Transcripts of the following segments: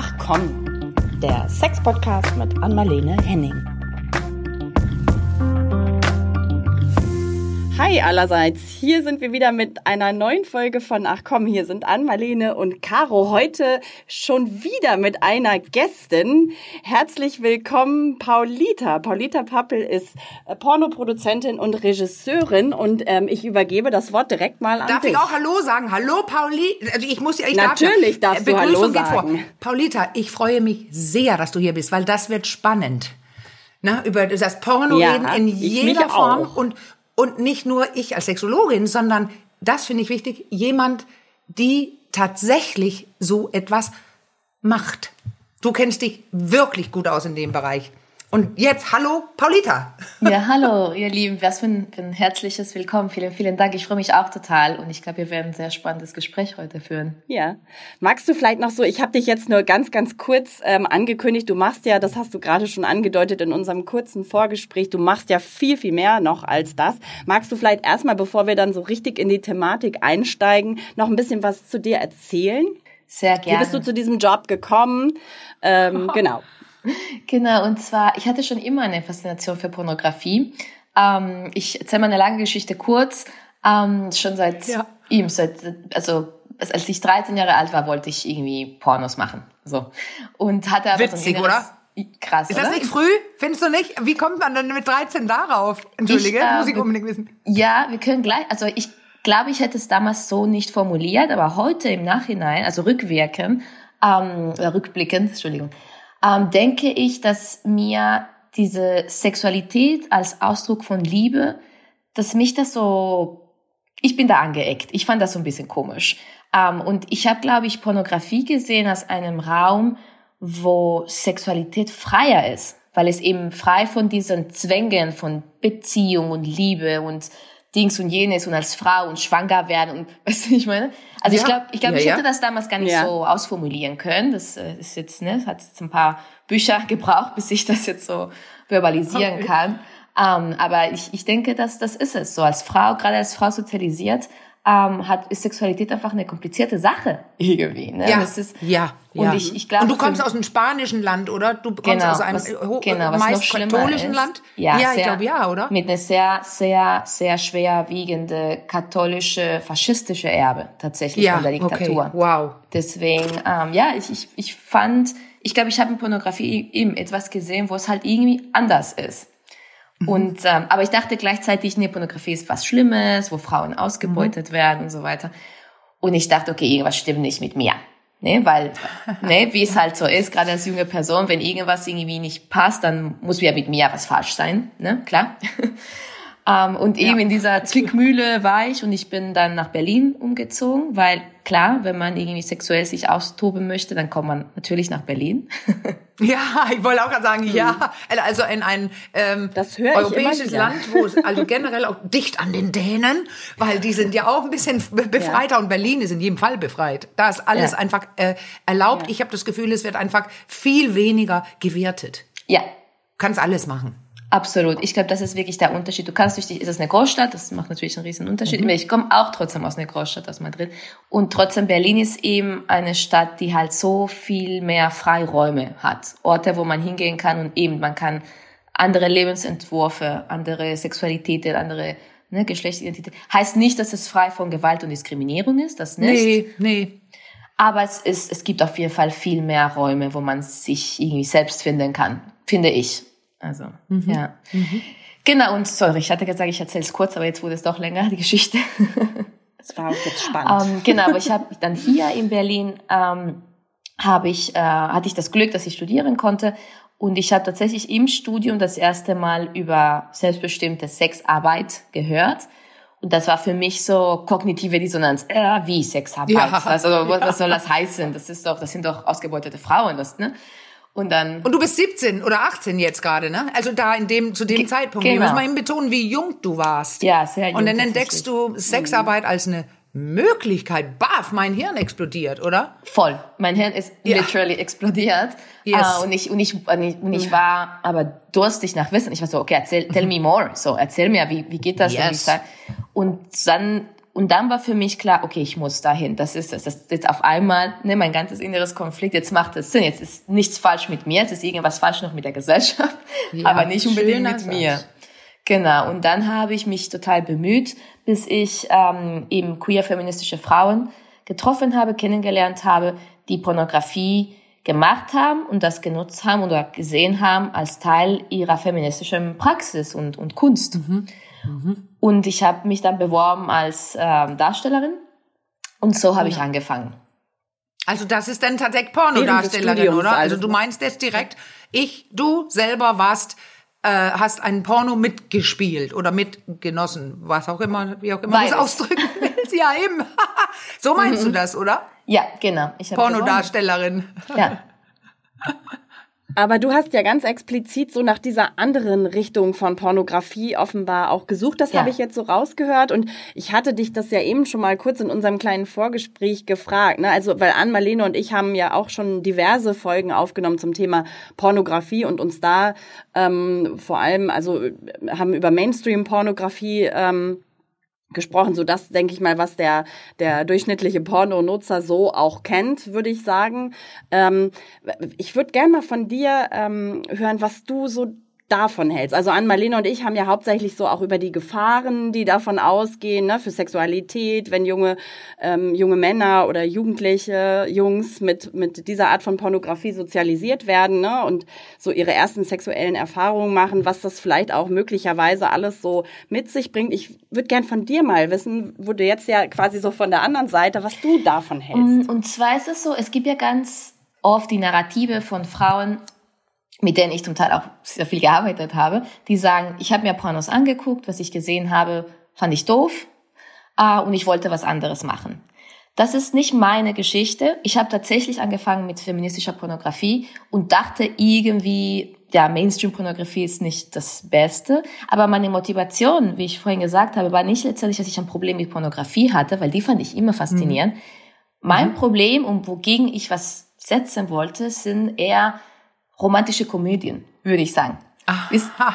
Ach komm, der Sex-Podcast mit Anmalene Henning. Hi allerseits, hier sind wir wieder mit einer neuen Folge von Ach komm, hier sind Ann-Marlene und Caro. Heute schon wieder mit einer Gästin. Herzlich willkommen, Paulita. Paulita Pappel ist äh, Pornoproduzentin und Regisseurin und ähm, ich übergebe das Wort direkt mal an Darf dich. ich auch Hallo sagen? Hallo Pauli. Also ich muss ich Natürlich darf, ja. darfst du Hallo sagen. Paulita, ich freue mich sehr, dass du hier bist, weil das wird spannend. Na, über das Porno Ja, reden in jeder Form auch. und und nicht nur ich als Sexologin, sondern das finde ich wichtig, jemand, die tatsächlich so etwas macht. Du kennst dich wirklich gut aus in dem Bereich. Und jetzt, hallo, Paulita. Ja, hallo, ihr Lieben. Was für ein, für ein herzliches Willkommen. Vielen, vielen Dank. Ich freue mich auch total und ich glaube, wir werden ein sehr spannendes Gespräch heute führen. Ja. Magst du vielleicht noch so, ich habe dich jetzt nur ganz, ganz kurz ähm, angekündigt, du machst ja, das hast du gerade schon angedeutet in unserem kurzen Vorgespräch, du machst ja viel, viel mehr noch als das. Magst du vielleicht erstmal, bevor wir dann so richtig in die Thematik einsteigen, noch ein bisschen was zu dir erzählen? Sehr Wie gerne. bist du zu diesem Job gekommen? Ähm, genau. Genau, und zwar, ich hatte schon immer eine Faszination für Pornografie. Ähm, ich erzähle mal eine lange Geschichte kurz. Ähm, schon seit Ja. ihm, seit, also als ich 13 Jahre alt war, wollte ich irgendwie Pornos machen. So. Und hatte aber Witzig, so ein inneres, Krass, Ist oder? das nicht früh? Findest du nicht? Wie kommt man denn mit 13 darauf? Entschuldige, Ich, äh, muss ich unbedingt wissen. Ja, wir können gleich, also ich glaube, ich hätte es damals so nicht formuliert, aber heute im Nachhinein, also rückwirkend, ähm, oder rückblickend, Entschuldigung, ähm, denke ich, dass mir diese Sexualität als Ausdruck von Liebe, dass mich das so, ich bin da angeeckt. Ich fand das so ein bisschen komisch. Ähm, und ich habe, glaube ich, Pornografie gesehen als einem Raum, wo Sexualität freier ist, weil es eben frei von diesen Zwängen von Beziehung und Liebe und Dings und jenes und als Frau und schwanger werden und weißt du, ich meine? Also ich Ja. glaube, ich, glaub, Ja, ich ja. hätte das damals gar nicht Ja. so ausformulieren können. Das äh, ist jetzt, ne, hat jetzt ein paar Bücher gebraucht, bis ich das jetzt so verbalisieren kann. Ähm, aber ich, ich denke, dass das ist es. So als Frau, gerade als Frau sozialisiert, ähm, hat ist Sexualität einfach eine komplizierte Sache irgendwie. Ne? Ja, Das ist, ja, und ja. ich, ich glaube, und du kommst aus einem spanischen Land, oder? Du kommst Genau, aus einem was- genau, was meist katholischen ist. Land? Ja, ja ich sehr- glaube ja, oder? Mit einer sehr, sehr, sehr schwerwiegende katholische, faschistische Erbe tatsächlich ja, von der Diktatur. okay, wow. Deswegen, ähm, ja, ich, ich, ich fand, ich glaube, ich habe in Pornografie eben etwas gesehen, wo es halt irgendwie anders ist. Mhm. Und, ähm, aber ich dachte gleichzeitig, nee, Pornografie ist was Schlimmes, wo Frauen ausgebeutet werden und so weiter. Und ich dachte, okay, irgendwas stimmt nicht mit mir. Ne, weil, ne, wie es halt so ist, gerade als junge Person, wenn irgendwas irgendwie nicht passt, dann muss ja mit mir was falsch sein, ne, klar. Ähm, und eben in dieser Zwickmühle war ich und ich bin dann nach Berlin umgezogen, weil klar, wenn man irgendwie sexuell sich austoben möchte, dann kommt man natürlich nach Berlin. Ja, ich wollte auch gerade sagen, ja. Also in ein ähm, Mhm. Europäisches. Land, wo es also generell auch dicht an den Dänen, weil die sind ja auch ein bisschen be- befreiter und Berlin ist in jedem Fall befreit. Da ist alles Ja. einfach äh, erlaubt. Ich habe das Gefühl, es wird einfach viel weniger gewertet. Ja, Kannst alles machen. Absolut. Ich glaube, das ist wirklich der Unterschied. Du kannst durch die, ist es eine Großstadt, das macht natürlich einen riesen Unterschied. Ich komme auch trotzdem aus einer Großstadt, aus Madrid. Und trotzdem, Berlin ist eben eine Stadt, die halt so viel mehr Freiräume hat. Orte, wo man hingehen kann und eben, man kann andere Lebensentwürfe, andere Sexualitäten, andere ne, Geschlechtsidentität. Heißt nicht, dass es frei von Gewalt und Diskriminierung ist, das nicht. Nee, nee. Aber es ist, es gibt auf jeden Fall viel mehr Räume, wo man sich irgendwie selbst finden kann, finde ich. Also, ja. Genau, und sorry, ich hatte gesagt, ich erzähle es kurz, aber jetzt wurde es doch länger, die Geschichte. Das war auch jetzt spannend. ähm, genau, aber ich habe dann hier in Berlin, ähm, habe ich, äh, hatte ich das Glück, dass ich studieren konnte. Und ich habe tatsächlich im Studium das erste Mal über selbstbestimmte Sexarbeit gehört. Und das war für mich so kognitive Dissonanz. Äh, wie Sexarbeit? Ja, also, was, was soll das heißen? Das ist doch, das sind doch ausgebeutete Frauen, das, ne? Und dann, Und du bist 17 oder 18 jetzt gerade, ne? Also da in dem zu dem Ge- Zeitpunkt. genau. Wir müssen mal eben betonen, wie jung du warst. ja, sehr jung Und dann entdeckst du Sexarbeit als eine Möglichkeit. Baff, mein Hirn explodiert, oder? Voll. Mein Hirn ist Ja. literally explodiert. Yes. Äh, und ich, und ich, und ich, und ich war aber durstig nach Wissen. Ich war so, okay, erzähl, tell me more. So, erzähl mir, wie, wie geht das? Yes. Und dann und dann war für mich klar, okay, ich muss dahin. Das ist es. Das ist jetzt auf einmal, ne, mein ganzes inneres Konflikt, jetzt macht es Sinn. Jetzt ist nichts falsch mit mir, jetzt ist irgendwas falsch noch mit der Gesellschaft, ja, aber nicht unbedingt mit mir. Genau. Und dann habe ich mich total bemüht, bis ich ähm, eben queer-feministische Frauen getroffen habe, kennengelernt habe, die Pornografie gemacht haben und das genutzt haben oder gesehen haben als Teil ihrer feministischen Praxis und, und Kunst. Mhm. Mhm. Und ich habe mich dann beworben als ähm, Darstellerin und so habe ja. ich angefangen. Also das ist dann tatsächlich Pornodarstellerin, oder? Also du meinst jetzt direkt, ich, du selber warst, äh, hast einen Porno mitgespielt oder mitgenossen, was auch immer, wie auch immer du es ausdrücken willst. Ja, eben. so meinst mhm. du das, oder? Ja, genau. Pornodarstellerin. Ja. Aber du hast ja ganz explizit so nach dieser anderen Richtung von Pornografie offenbar auch gesucht. Das ja. habe ich jetzt so rausgehört. Und ich hatte dich das ja eben schon mal kurz in unserem kleinen Vorgespräch gefragt. Ne? Also, weil Ann-Marlene und ich haben ja auch schon diverse Folgen aufgenommen zum Thema Pornografie und uns da ähm, vor allem, also haben über Mainstream-Pornografie ähm, gesprochen, so das denke ich mal, was der der durchschnittliche Pornonutzer so auch kennt, würde ich sagen. Ähm, ich würde gerne mal von dir ähm, hören, was du so davon hältst. Also Ann-Marlene und ich haben ja hauptsächlich so auch über die Gefahren, die davon ausgehen, ne, für Sexualität, wenn junge, ähm, junge Männer oder Jugendliche, Jungs mit, mit dieser Art von Pornografie sozialisiert werden ne, und so ihre ersten sexuellen Erfahrungen machen, was das vielleicht auch möglicherweise alles so mit sich bringt. Ich würde gern von dir mal wissen, wo du jetzt ja quasi so von der anderen Seite, was du davon hältst. Und, und zwar ist es so, es gibt ja ganz oft die Narrative von Frauen, mit denen ich zum Teil auch sehr viel gearbeitet habe, die sagen, ich habe mir Pornos angeguckt, was ich gesehen habe, fand ich doof äh, und ich wollte was anderes machen. Das ist nicht meine Geschichte. Ich habe tatsächlich angefangen mit feministischer Pornografie und dachte irgendwie, ja, Mainstream-Pornografie ist nicht das Beste. Aber meine Motivation, wie ich vorhin gesagt habe, war nicht letztendlich, dass ich ein Problem mit Pornografie hatte, weil die fand ich immer faszinierend. Mhm. Mein mhm. Problem und wogegen ich was setzen wollte, sind eher romantische Komödien, würde ich sagen.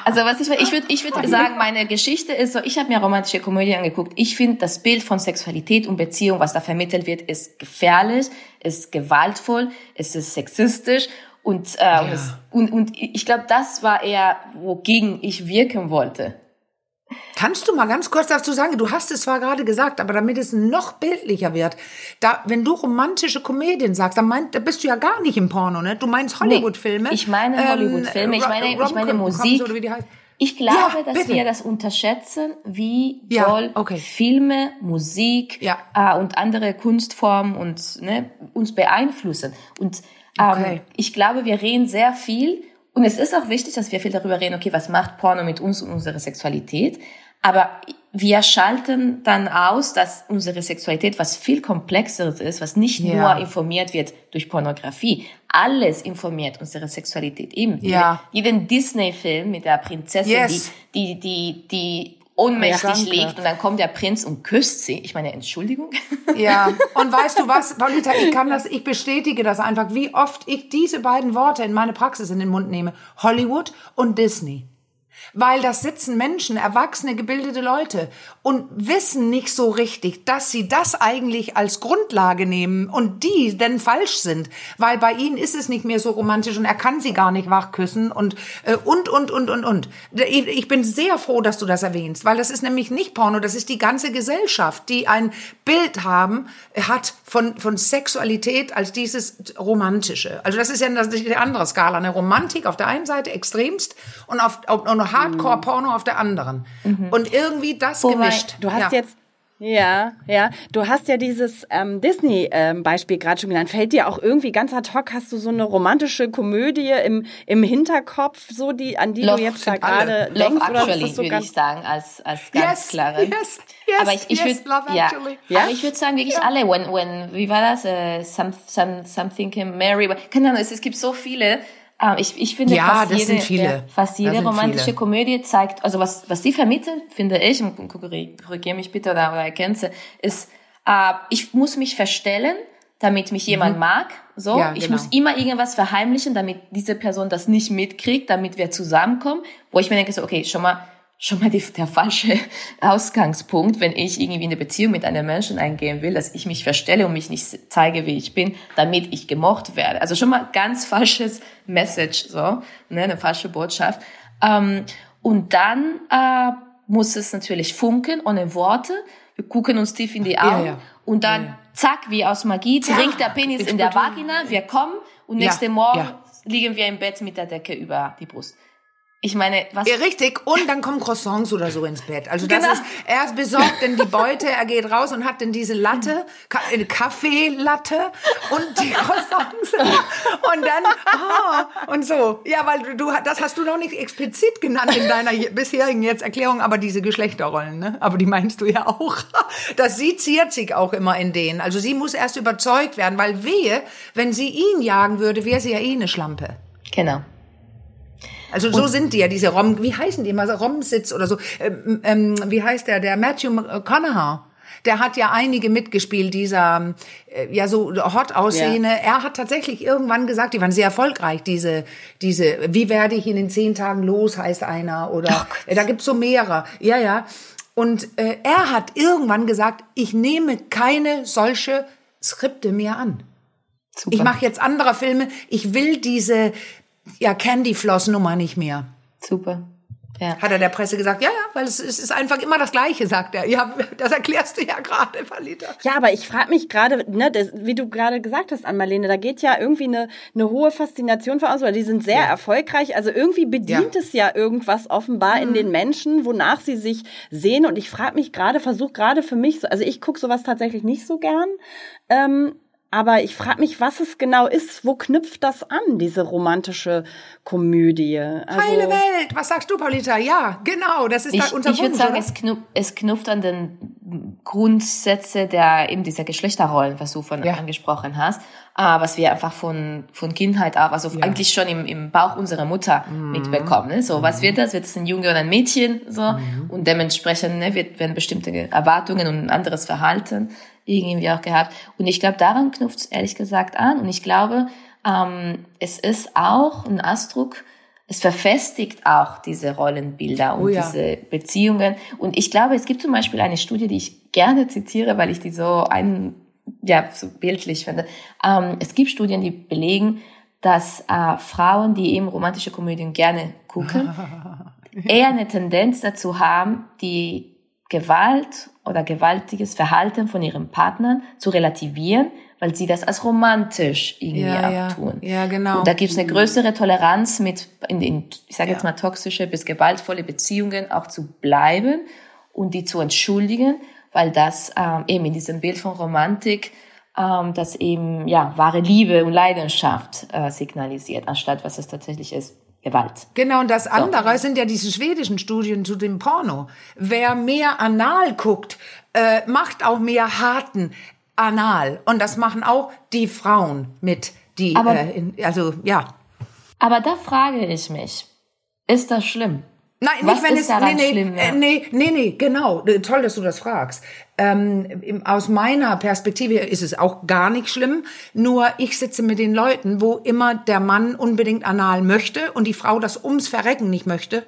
Also was ich ich würde ich würde sagen, meine Geschichte ist so, ich habe mir romantische Komödien angeguckt. Ich finde das Bild von Sexualität und Beziehung, was da vermittelt wird, ist gefährlich, ist gewaltvoll, es ist sexistisch und äh, ja. und, und ich glaube, das war eher wogegen ich wirken wollte. Kannst du mal ganz kurz dazu sagen, du hast es zwar gerade gesagt, aber damit es noch bildlicher wird, da, wenn du romantische Komödien sagst, dann, meint, da bist du ja gar nicht im Porno, ne? Du meinst Hollywood-Filme. Nee, ich meine ähm, Hollywood-Filme, ich meine, ich meine Musik. Ich glaube, ja, dass bitte. wir das unterschätzen, wie ja, doll okay. Filme, Musik ja. äh, und andere Kunstformen uns, ne, uns beeinflussen. Und ähm, okay. ich glaube, wir reden sehr viel und es ist auch wichtig, dass wir viel darüber reden, okay, was macht Porno mit uns und unserer Sexualität? Aber wir schalten dann aus, dass unsere Sexualität was viel komplexeres ist, was nicht ja. nur informiert wird durch Pornografie. Alles informiert unsere Sexualität. Eben. Ja. Jeden Disney-Film mit der Prinzessin, yes. die, die, die, die ohnmächtig ja, liegt und dann kommt der Prinz und küsst sie. Ich meine, Entschuldigung. Ja, und weißt du was, Paulita, ich kann das, ich bestätige das einfach, wie oft ich diese beiden Worte in meine Praxis in den Mund nehme. Hollywood und Disney weil das sitzen Menschen, erwachsene, gebildete Leute und wissen nicht so richtig, dass sie das eigentlich als Grundlage nehmen und die denn falsch sind, weil bei ihnen ist es nicht mehr so romantisch und er kann sie gar nicht wachküssen und äh, und und und und und. Ich bin sehr froh, dass du das erwähnst, weil das ist nämlich nicht Porno, das ist die ganze Gesellschaft, die ein Bild haben hat von von Sexualität als dieses romantische. Also das ist ja eine andere Skala, eine Romantik auf der einen Seite extremst und auf, auf, auf Hardcore-Porno auf der anderen. Mhm. Und irgendwie das Wobei, gemischt. Du hast ja. jetzt ja, ja. Du hast ja dieses ähm, Disney-Beispiel ähm, gerade schon genannt. Fällt dir auch irgendwie ganz ad hoc, hast du so eine romantische Komödie im, im Hinterkopf, so die, an die Love du jetzt da gerade denkst? Love oder Actually, so würde ich sagen, als, als ganz yes, klare. Yes, yes, aber ich, ich yes, würde, ja, ja, aber ich würde sagen, wirklich ja. alle, when, when, wie war das? Uh, some, some, something Mary, keine Ahnung, es, es gibt so viele, ich, ich finde, ja, fast, jede, ja, fast jede romantische viele. Komödie zeigt, also was, was sie vermittelt, finde ich, und korrigiere mich bitte oder, oder ergänze, ist, äh, ich muss mich verstellen, damit mich jemand mhm. mag. So, ja, ich genau. muss immer irgendwas verheimlichen, damit diese Person das nicht mitkriegt, damit wir zusammenkommen. Wo ich mir denke, so, okay, schon mal, schon mal die, der falsche Ausgangspunkt, wenn ich irgendwie eine Beziehung mit einem Menschen eingehen will, dass ich mich verstelle und mich nicht zeige, wie ich bin, damit ich gemocht werde. Also schon mal ganz falsches Message, so, ne, eine falsche Botschaft. Ähm, und dann äh, muss es natürlich funken, ohne Worte. Wir gucken uns tief in die Augen Ja, ja. und dann Ja, zack, wie aus Magie, dringt der Penis in der. Vagina, wir kommen und Ja, nächste Morgen liegen wir im Bett mit der Decke über die Brust. Ich meine, was Ja, richtig. Und dann kommen Croissants oder so ins Bett. Also das Genau. ist, er ist besorgt denn die Beute, er geht raus und hat dann diese Latte, eine Kaffeelatte und die Croissants. Und dann, ah, und so. Ja, weil du, das hast du noch nicht explizit genannt in deiner bisherigen jetzt Erklärung, aber diese Geschlechterrollen, ne? Aber die meinst du ja auch. Das sie ziert sich auch immer in denen. Also sie muss erst überzeugt werden, weil wehe, wenn sie ihn jagen würde, wäre sie ja eh eine Schlampe. genau. Also so sind die ja, diese Rom, wie heißen die immer, so Romsitz oder so. Ähm, ähm, wie heißt der, der Matthew McConaughey. Der hat ja einige mitgespielt, dieser äh, ja so hot aussehende. Er hat tatsächlich irgendwann gesagt, die waren sehr erfolgreich, diese, diese, wie werde ich in den zehn Tagen los, heißt einer. Oder äh, da gibt's so mehrere. Ja, ja. Und äh, er hat irgendwann gesagt, ich nehme keine solche Skripte mehr an. Super. Ich mache jetzt andere Filme. Ich will diese ja, Candy-Floss-Nummer nicht mehr. Super. Ja. Hat er der Presse gesagt, ja, ja, weil es, es ist einfach immer das Gleiche, sagt er. Ja, das erklärst du ja gerade, Valita. Ja, aber ich frage mich gerade, ne, das, wie du gerade gesagt hast, Ann-Marlene, da geht ja irgendwie eine, eine hohe Faszination voraus, weil die sind sehr erfolgreich. Also irgendwie bedient Ja. es ja irgendwas offenbar in den Menschen, wonach sie sich sehen. Und ich frage mich gerade, versuche gerade für mich, so, also ich gucke sowas tatsächlich nicht so gern. Ähm, aber ich frage mich, was es genau ist. Wo knüpft das an, diese romantische Komödie? Also, Heile Welt. Was sagst du, Paulita? Ja, genau, das ist Ich, da unser ich würde sagen, es, knup, es knüpft an den Grundsätze der eben dieser Geschlechterrollen, was du von Ja. angesprochen hast, äh, was wir einfach von von Kindheit auf, also eigentlich schon im, im Bauch unserer Mutter Mhm. mitbekommen. Ne? So, was wird das? Wird es ein Junge oder ein Mädchen? So Mhm. und dementsprechend ne, wird, werden bestimmte Erwartungen und ein anderes Verhalten irgendwie auch gehabt. Und ich glaube, daran knüpft es ehrlich gesagt an. Und ich glaube, ähm, es ist auch ein Ausdruck es verfestigt auch diese Rollenbilder und Oh ja. diese Beziehungen. Und ich glaube, es gibt zum Beispiel eine Studie, die ich gerne zitiere, weil ich die so ein, ja, so bildlich finde. Ähm, es gibt Studien, die belegen, dass äh, Frauen, die eben romantische Komödien gerne gucken, eher eine Tendenz dazu haben, die Gewalt oder gewaltiges Verhalten von ihren Partnern zu relativieren, weil sie das als romantisch irgendwie Ja, ja. abtun. Ja, genau. Und da gibt es eine größere Toleranz mit, in, in, ich sage jetzt Ja. mal, toxische bis gewaltvolle Beziehungen auch zu bleiben und die zu entschuldigen, weil das ähm, eben in diesem Bild von Romantik ähm, das eben ja wahre Liebe und Leidenschaft äh, signalisiert, anstatt was es tatsächlich ist, Gewalt. Genau, und das andere sind ja diese schwedischen Studien zu dem Porno. Wer mehr anal guckt, äh, macht auch mehr harten anal. Und das machen auch die Frauen mit, die, Aber- äh, in, also ja. Aber da frage ich mich, ist das schlimm? Nein, Was nicht wenn ist es daran nee, nee, schlimm, ja? äh, nee, nee, nee, genau. Äh, Toll, dass du das fragst. Ähm, aus meiner Perspektive ist es auch gar nicht schlimm. Nur ich sitze mit den Leuten, wo immer der Mann unbedingt anal möchte und die Frau das ums Verrecken nicht möchte.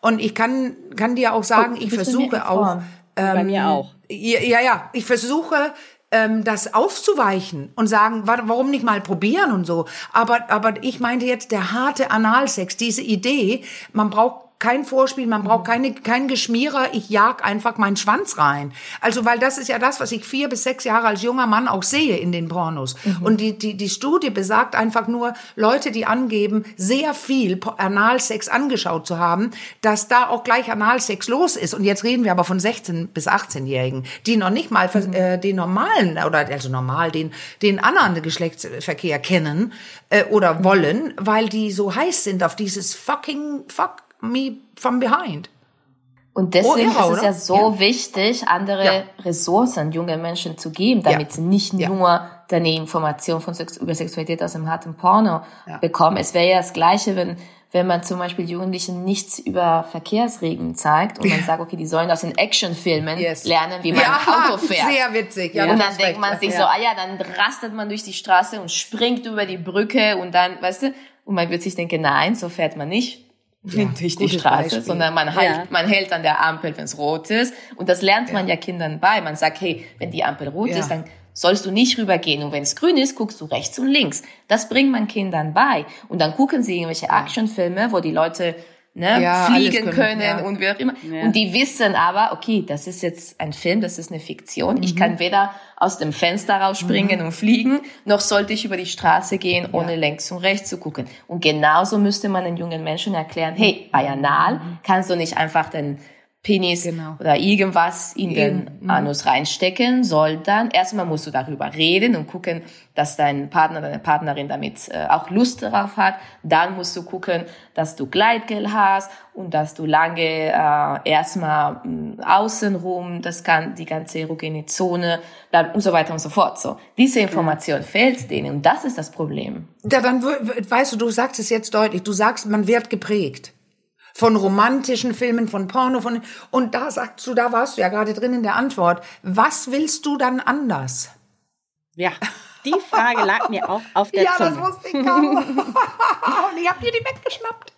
Und ich kann kann dir auch sagen, ich Oh, mir versuche auch. inform? Bei mir auch. Ja, ja, ja. ich versuche ähm, das aufzuweichen und sagen, wa- warum nicht mal probieren und so. Aber, aber ich meinte jetzt der harte Analsex, diese Idee, man braucht kein Vorspiel, man braucht keine, kein Geschmierer, ich jag einfach meinen Schwanz rein. Also, weil das ist ja das, was ich vier bis sechs Jahre als junger Mann auch sehe in den Pornos. Und die, die, die Studie besagt einfach nur, Leute, die angeben, sehr viel Analsex angeschaut zu haben, dass da auch gleich Analsex los ist. Und jetzt reden wir aber von 16- bis 18-Jährigen, die noch nicht mal vers- äh, den normalen, oder also normal, den, den anderen Geschlechtsverkehr kennen äh, oder wollen, weil die so heiß sind auf dieses fucking fuck me from behind. Und deswegen Oh, ja, ist es oder? ja so wichtig, andere Ja. Ressourcen jungen Menschen zu geben, damit Ja. sie nicht Ja. nur eine Information von Sex über Sexualität aus dem harten Porno Ja. bekommen. Es wäre ja das Gleiche, wenn wenn man zum Beispiel Jugendlichen nichts über Verkehrsregeln zeigt und man sagt, okay, die sollen aus den Actionfilmen Yes. lernen, wie man ja, Auto fährt. Sehr witzig. Ja, und dann denkt man sich ja. so, ah ja, dann rastet man durch die Straße und springt über die Brücke und dann, weißt du, und man wird sich denken, nein, so fährt man nicht. Ja, durch die Straße, Beispiel. sondern man, halt, ja. man hält an der Ampel, wenn es rot ist. Und das lernt man ja. ja Kindern bei. Man sagt, hey, wenn die Ampel rot ist, dann sollst du nicht rübergehen. Und wenn es grün ist, guckst du rechts und links. Das bringt man Kindern bei. Und dann gucken sie irgendwelche Actionfilme, wo die Leute ne, ja, fliegen können, können ja. und wie auch immer. Ja. Und die wissen aber, okay, das ist jetzt ein Film, das ist eine Fiktion. Mhm. Ich kann weder aus dem Fenster rausspringen mhm. und fliegen, noch sollte ich über die Straße gehen, ohne links und rechts zu gucken. Und genauso müsste man den jungen Menschen erklären, hey, bei Anal mhm. kannst du nicht einfach den Penis genau. oder irgendwas in den mhm. Anus reinstecken, soll dann erstmal musst du darüber reden und gucken, dass dein Partner, deine Partnerin damit äh, auch Lust darauf hat. Dann musst du gucken, dass du Gleitgel hast und dass du lange äh, erstmal äh, außenrum, das kann die ganze erogene Zone und so weiter und so fort. So diese Information ja. fehlt denen und das ist das Problem. Ja, dann weißt du, du sagst es jetzt deutlich. Du sagst, man wird geprägt von romantischen Filmen, von Porno, von und da sagst du, da warst du ja gerade drin in der Antwort. Was willst du dann anders? Ja, die Frage lag mir auch auf der ja, Zunge. Ja, das wusste ich kaum. und ich habe dir die weggeschnappt.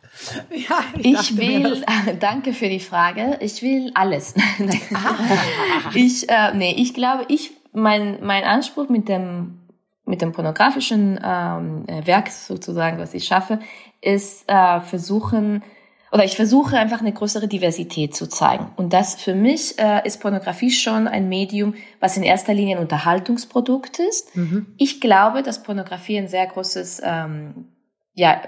Ja, ich, ich will, danke für die Frage. Ich will alles. ich, äh, nee, ich glaube, ich, mein, mein Anspruch mit dem, mit dem pornografischen ähm, Werk sozusagen, was ich schaffe, ist äh, versuchen, oder ich versuche einfach eine größere Diversität zu zeigen. Und das für mich äh, ist Pornografie schon ein Medium, was in erster Linie ein Unterhaltungsprodukt ist. Mhm. Ich glaube, dass Pornografie ein sehr großes ähm, ja,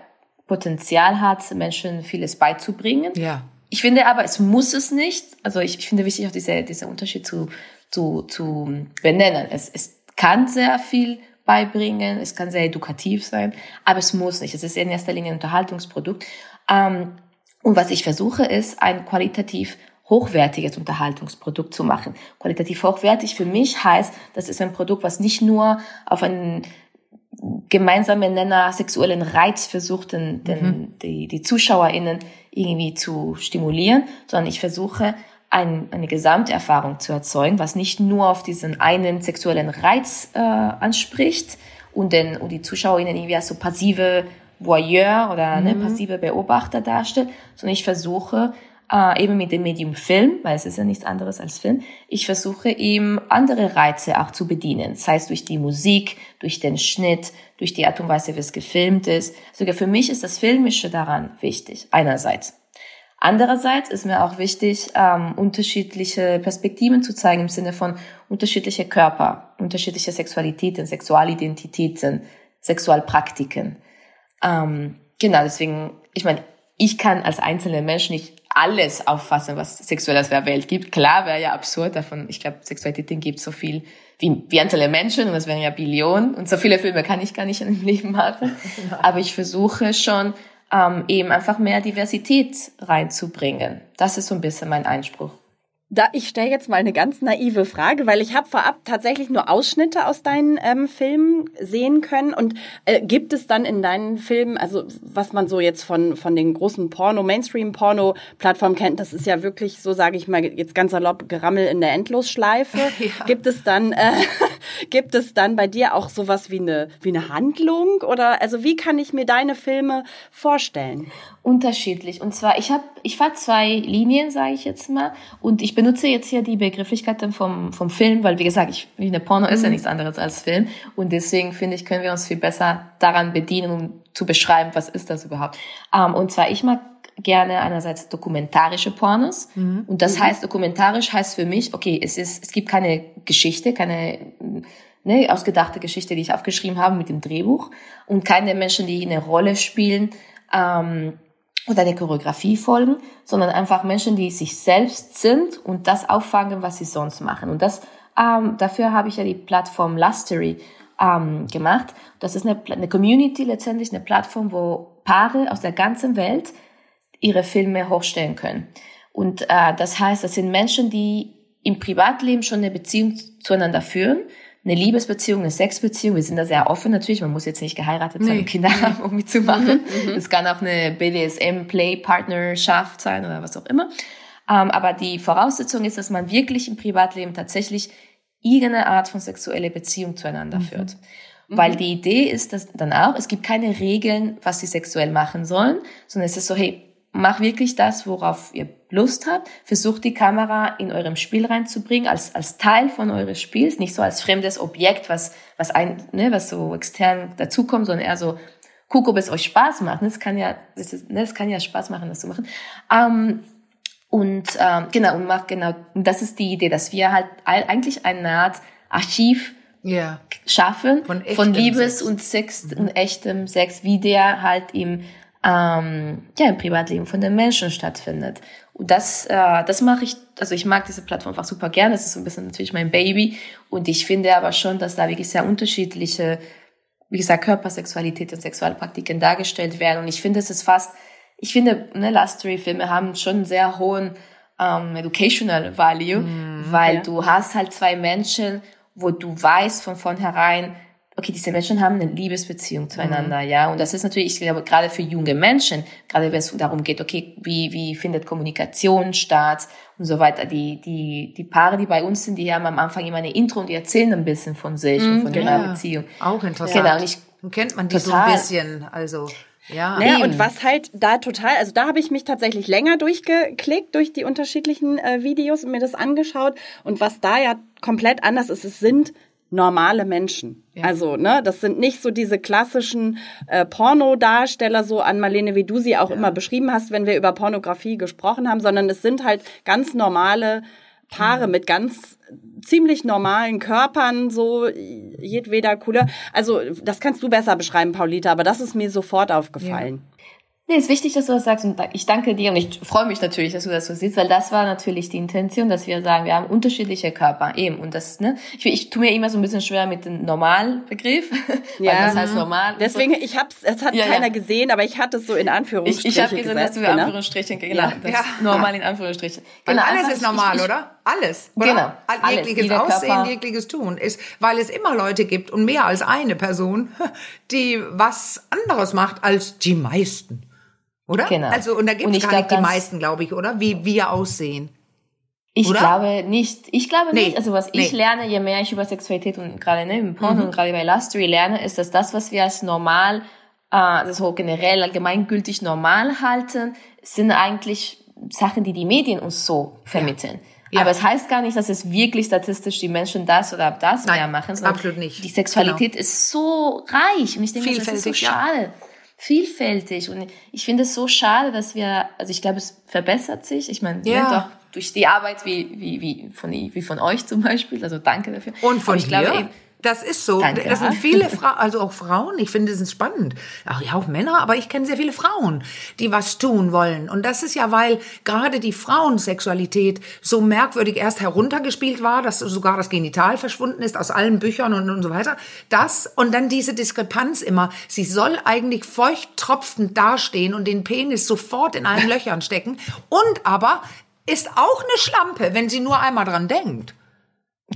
Potenzial hat, Menschen vieles beizubringen. Ja. Ich finde aber, es muss es nicht. Also ich, ich finde wichtig, auch diese, dieser Unterschied zu, zu, zu benennen. Es, es kann sehr viel beibringen, es kann sehr edukativ sein, aber es muss nicht. Es ist in erster Linie ein Unterhaltungsprodukt. Ähm, und was ich versuche, ist ein qualitativ hochwertiges Unterhaltungsprodukt zu machen. Qualitativ hochwertig für mich heißt, das ist ein Produkt, was nicht nur auf einen gemeinsamen Nenner sexuellen Reiz versucht, den, den, mhm. die, die ZuschauerInnen irgendwie zu stimulieren, sondern ich versuche, ein, eine Gesamterfahrung zu erzeugen, was nicht nur auf diesen einen sexuellen Reiz äh, anspricht und, den, und die ZuschauerInnen irgendwie als so passive Voyeur oder ne, mhm. ne, passive Beobachter darstellt, sondern ich versuche äh, eben mit dem Medium Film, weil es ist ja nichts anderes als Film, ich versuche ihm andere Reize auch zu bedienen, sei es durch die Musik, durch den Schnitt, durch die Art und Weise, wie es gefilmt ist. Sogar für mich ist das Filmische daran wichtig, einerseits. Andererseits ist mir auch wichtig, ähm, unterschiedliche Perspektiven zu zeigen im Sinne von unterschiedliche Körper, unterschiedliche Sexualitäten, Sexualidentitäten, Sexualpraktiken. Ähm, genau, deswegen, ich meine, ich kann als einzelner Mensch nicht alles auffassen, was sexuelles Welt gibt. Klar, wäre ja absurd davon. Ich glaube, Sexualität gibt so viel wie, wie einzelne Menschen und das wären ja Billionen und so viele Filme kann ich gar nicht in dem Leben machen. Aber ich versuche schon ähm, eben einfach mehr Diversität reinzubringen. Das ist so ein bisschen mein Einspruch. Da, ich stelle jetzt mal eine ganz naive Frage, weil ich habe vorab tatsächlich nur Ausschnitte aus deinen ähm, Filmen sehen können. Und äh, gibt es dann in deinen Filmen, also was man so jetzt von, von den großen Porno, Mainstream-Porno-Plattformen kennt, das ist ja wirklich, so sage ich mal, jetzt ganz salopp Gerammel in der Endlosschleife. Ja. Gibt es dann, äh, gibt es dann bei dir auch sowas wie eine, wie eine Handlung? Oder also wie kann ich mir deine Filme vorstellen? Unterschiedlich. Und zwar, ich habe, ich fahre zwei Linien, sage ich jetzt mal, und ich benutze jetzt hier die Begrifflichkeiten vom, vom Film, weil wie gesagt, ich, wie eine Porno ist ja mhm. nichts anderes als Film. Und deswegen finde ich, können wir uns viel besser daran bedienen, um zu beschreiben, was ist das überhaupt. Ähm, und zwar, ich mag gerne einerseits dokumentarische Pornos. Mhm. Und das mhm. heißt, dokumentarisch heißt für mich, okay, es ist, es gibt keine Geschichte, keine, ne, ausgedachte Geschichte, die ich aufgeschrieben habe mit dem Drehbuch und keine Menschen, die eine Rolle spielen, ähm, oder eine Choreografie folgen, sondern einfach Menschen, die sich selbst sind und das auffangen, was sie sonst machen. Und das ähm, dafür habe ich ja die Plattform Lustery ähm, gemacht. Das ist eine, eine Community letztendlich, eine Plattform, wo Paare aus der ganzen Welt ihre Filme hochstellen können. Und äh, das heißt, das sind Menschen, die im Privatleben schon eine Beziehung zueinander führen eine Liebesbeziehung, eine Sexbeziehung. Wir sind da sehr offen natürlich. Man muss jetzt nicht geheiratet sein nee. Kinder haben, um mitzumachen. Mhm, mhm. Es kann auch eine BDSM-Play-Partnerschaft sein oder was auch immer. Ähm, aber die Voraussetzung ist, dass man wirklich im Privatleben tatsächlich irgendeine Art von sexuelle Beziehung zueinander mhm. führt. Weil die Idee ist dass dann auch, es gibt keine Regeln, was sie sexuell machen sollen, sondern es ist so, hey, macht wirklich das, worauf ihr Lust habt. Versucht die Kamera in eurem Spiel reinzubringen, als, als Teil von eures Spiels, nicht so als fremdes Objekt, was, was ein, ne, was so extern dazukommt, sondern eher so, guck, ob es euch Spaß macht. Das kann ja, das, ist, ne, das kann ja Spaß machen, das zu machen. Ähm, und ähm, genau, und macht genau, das ist die Idee, dass wir halt eigentlich eine Art Archiv Ja. schaffen Von von, Liebes Sex. und Sex und echtem Sex, wie der halt im ähm, ja im Privatleben von den Menschen stattfindet. Und das äh, das mache ich, also ich mag diese Plattform einfach super gerne. Das ist so ein bisschen natürlich mein Baby und ich finde aber schon, dass da wirklich sehr unterschiedliche, wie gesagt, Körpersexualität und Sexualpraktiken dargestellt werden. Und ich finde, es ist fast, ich finde, ne, Lustery-Filme haben schon einen sehr hohen ähm, educational value, weil ja. du hast halt zwei Menschen, wo du weißt von vornherein, okay, diese Menschen haben eine Liebesbeziehung zueinander, ja. Und das ist natürlich, ich glaube, gerade für junge Menschen, gerade wenn es darum geht, okay, wie, wie findet Kommunikation statt und so weiter. Die, die, die Paare, die bei uns sind, die haben am Anfang immer eine Intro und die erzählen ein bisschen von sich und von ihrer Ja. Beziehung. Auch interessant. Genau, und ich- Dann kennt man die so Total. ein bisschen. Also, ja. Naja, Eben. und was halt da total, also da habe ich mich tatsächlich länger durchgeklickt durch die unterschiedlichen äh, Videos und mir das angeschaut. Und was da ja komplett anders ist, es sind normale Menschen. Also, ne, das sind nicht so diese klassischen äh, Pornodarsteller, so an Marlene, wie du sie auch immer beschrieben hast, wenn wir über Pornografie gesprochen haben, sondern es sind halt ganz normale Paare mit ganz ziemlich normalen Körpern, so jedweder cooler. Also, das kannst du besser beschreiben, Paulita, aber das ist mir sofort aufgefallen. Nee, ist wichtig, dass du das sagst und ich danke dir und ich freue mich natürlich, dass du das so siehst, weil das war natürlich die Intention, dass wir sagen, wir haben unterschiedliche Körper eben und das, ne, ich, ich tue mir immer so ein bisschen schwer mit dem Normalbegriff, Ja. weil das heißt normal. Deswegen, so. ich hab's, es hat Ja, ja. keiner gesehen, aber ich hatte es so in ich, Anführungsstrichen ich habe gesehen, dass du genau. Anführungsstrichen, genau, Ja. Ja. normal in Anführungsstrichen. Genau, alles einfach, ist normal, ich, ich, oder? Alles. Oder? Genau, All- alles. Jegliches Aussehen, Körper. jegliches Tun ist, weil es immer Leute gibt und mehr als eine Person, die was anderes macht als die meisten. Oder? Genau. Also, und da gibt es ich gar glaub, nicht die meisten, glaube ich, oder? Wie wir aussehen. Ich Oder? glaube nicht. Ich glaube Nee. nicht. Also was ich Nee. lerne, je mehr ich über Sexualität und gerade ne, im Porno Mhm. und gerade bei Lustery lerne, ist, dass das, was wir als normal, äh, so generell allgemeingültig normal halten, sind eigentlich Sachen, die die Medien uns so vermitteln. Ja. Aber es heißt gar nicht, dass es wirklich statistisch die Menschen das oder das Nein, mehr machen. absolut nicht. Genau. Die Sexualität ist so reich und ich denke, das ist so Vielfältig, ja. Vielfältig und ich finde es so schade, dass wir, also ich glaube, es verbessert sich. Ich meine, Ja. ne, doch durch die Arbeit wie, wie, wie, von, wie von euch zum Beispiel. Also danke dafür. Und von Aber ich dir? glaube eben, das ist so. Danke. Das sind viele Frauen, also auch Frauen. Ich finde, das ist spannend. Ach ja, auch Männer, aber ich kenne sehr viele Frauen, die was tun wollen. Und das ist ja, weil gerade die Frauensexualität so merkwürdig erst heruntergespielt war, dass sogar das Genital verschwunden ist aus allen Büchern und, und so weiter. Das und dann diese Diskrepanz immer. Sie soll eigentlich feuchttropfend dastehen und den Penis sofort in allen Löchern stecken. Und aber ist auch eine Schlampe, wenn sie nur einmal dran denkt.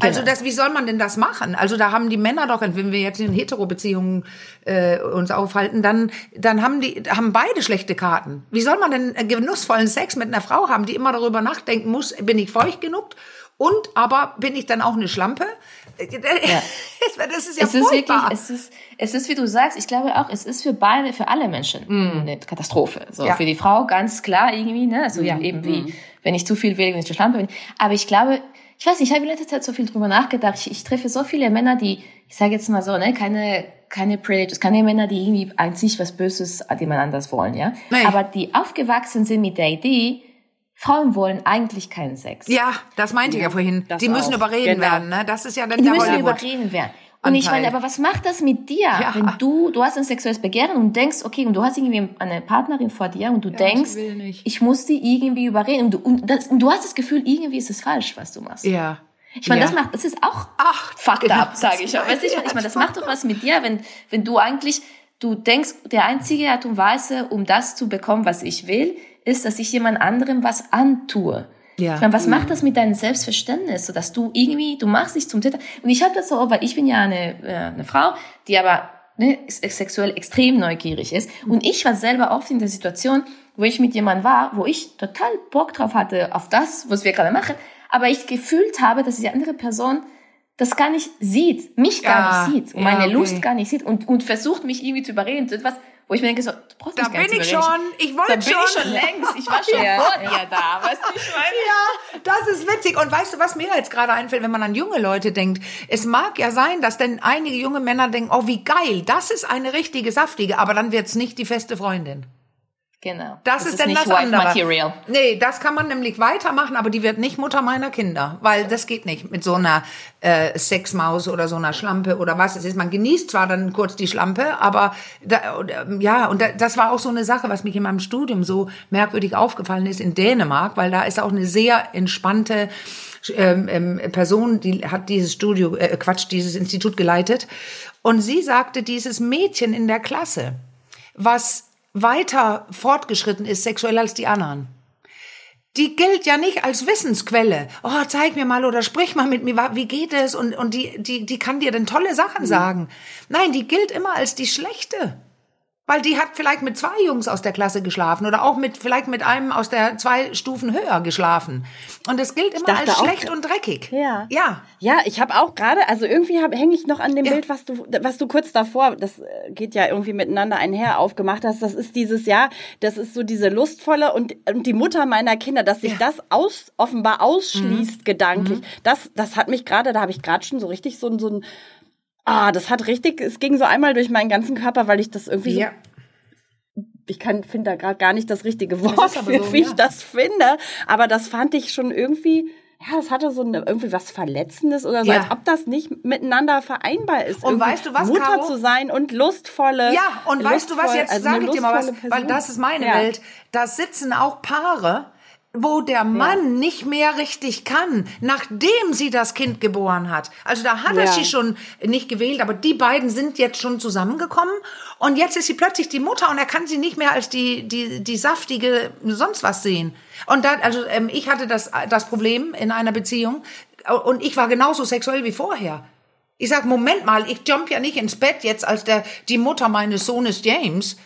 Also Genau. das, wie soll man denn das machen? Also da haben die Männer doch, wenn wir jetzt in Hetero-Beziehungen äh, uns aufhalten, dann dann haben die haben beide schlechte Karten. Wie soll man denn genussvollen Sex mit einer Frau haben, die immer darüber nachdenken muss, bin ich feucht genug? Und aber bin ich dann auch eine Schlampe? Äh, Das ist ja es ist wirklich, es ist, es ist, wie du sagst, ich glaube auch, es ist für beide, für alle Menschen eine Katastrophe. So, Mm. Ja. für die Frau ganz klar irgendwie, ne, also Ja. Mm. eben wie, wenn ich zu viel will, wenn ich zu schlampe bin. Aber ich glaube, ich weiß nicht, ich habe in letzter Zeit so viel drüber nachgedacht. Ich, ich treffe so viele Männer, die, ich sage jetzt mal so, ne, keine, keine Predators, keine Männer, die irgendwie an sich was Böses, die man anders wollen, ja. Nee. Aber die aufgewachsen sind mit der Idee, Frauen wollen eigentlich keinen Sex. ja, das meinte ich ja vorhin. Die müssen auch. überreden Genau. werden. Ne? Das ist ja dann Die der müssen Hollywood. überreden werden. Und ich Anteil. meine, aber was macht das mit dir, Ja. wenn du, du hast ein sexuelles Begehren und denkst, okay, und du hast irgendwie eine Partnerin vor dir und du denkst, sie will nicht. ich muss die irgendwie überreden und du, und, das, und du hast das Gefühl, irgendwie ist es falsch, was du machst. Ja. Ich meine, ja. das macht, das ist auch Ach, fucked genau, up, sage das ich. Weißt du, ich meine, ich meine, das macht doch was mit dir, wenn, wenn du eigentlich, du denkst, der einzige Art und Weise, um das zu bekommen, was ich will, ist, dass ich jemand anderem was antue. Ja. Ich meine, was macht das mit deinem Selbstverständnis, so dass du irgendwie, du machst dich zum Täter. Und ich habe das so, weil ich bin ja eine, äh, eine Frau, die aber ne, sex- sexuell extrem neugierig ist. Und ich war selber oft in der Situation, wo ich mit jemandem war, wo ich total Bock drauf hatte auf das, was wir gerade machen, aber ich gefühlt habe, dass die andere Person das gar nicht sieht, mich gar Ja, nicht sieht und ja, meine okay. Lust gar nicht sieht und, und versucht mich irgendwie zu überreden zu etwas, Wo ich mir denke, so, du brauchst Da bin ich schon. Ich Da wollte bin schon. ich schon längst. Ich war schon Ja. vor dir da. Weißt du, ich meine? Ja, das ist witzig. Und weißt du, was mir jetzt gerade einfällt, wenn man an junge Leute denkt? Es mag ja sein, dass denn einige junge Männer denken, oh, wie geil, das ist eine richtige saftige, aber dann wird's nicht die feste Freundin. Genau. Das, ist, denn nicht das andere. Material. Nee, das kann man nämlich weitermachen, aber die wird nicht Mutter meiner Kinder, weil das geht nicht mit so einer äh, Sexmaus oder so einer Schlampe oder was es ist. Man genießt zwar dann kurz die Schlampe, aber da, ähm, ja, und da, das war auch so eine Sache, was mich in meinem Studium so merkwürdig aufgefallen ist in Dänemark, weil da ist auch eine sehr entspannte ähm, ähm, Person, die hat dieses Studio, äh, Quatsch, dieses Institut geleitet. Und sie sagte, dieses Mädchen in der Klasse, was weiter fortgeschritten ist sexuell als die anderen. Die gilt ja nicht als Wissensquelle. Oh, zeig mir mal oder sprich mal mit mir, wie geht es? Und, und die, die, die kann dir denn tolle Sachen sagen. Nein, die gilt immer als die schlechte. Weil die hat vielleicht mit zwei Jungs aus der Klasse geschlafen oder auch mit, vielleicht mit einem aus der zwei Stufen höher geschlafen. Und es gilt immer als auch- schlecht und dreckig. Ja. Ja. Ja, ich habe auch gerade, also irgendwie hänge ich noch an dem Ja. Bild, was du, was du kurz davor, das äh, geht ja irgendwie miteinander einher, aufgemacht hast. Das ist dieses Jahr, das ist so diese lustvolle und, und die Mutter meiner Kinder, dass sich Ja. das aus, offenbar ausschließt Mhm. gedanklich. Das, das hat mich gerade, da habe ich gerade schon so richtig so, so ein, ah, das hat richtig, es ging so einmal durch meinen ganzen Körper, weil ich das irgendwie Ja. so ich kann finde da gerade gar nicht das richtige Das Wort für, so, wie ja. ich das finde, aber das fand ich schon irgendwie ja, es hatte so eine, irgendwie was Verletzendes oder so, Ja. als ob das nicht miteinander vereinbar ist. Und weißt du was, Mutter Caro? zu sein und lustvolle. Ja, und weißt du was, lustvoll- jetzt also sage ich dir mal was, lustvolle weil Person. das ist meine Ja. Welt. Da sitzen auch Paare, wo der Mann nicht mehr richtig kann, nachdem sie das Kind geboren hat. Also da hat er Ja. sie schon nicht gewählt, aber die beiden sind jetzt schon zusammengekommen und jetzt ist sie plötzlich die Mutter und er kann sie nicht mehr als die, die, die saftige sonst was sehen. Und dann, also ähm, ich hatte das, das Problem in einer Beziehung und ich war genauso sexuell wie vorher. Ich sag, Moment mal, ich jump ja nicht ins Bett jetzt als der, die Mutter meines Sohnes James.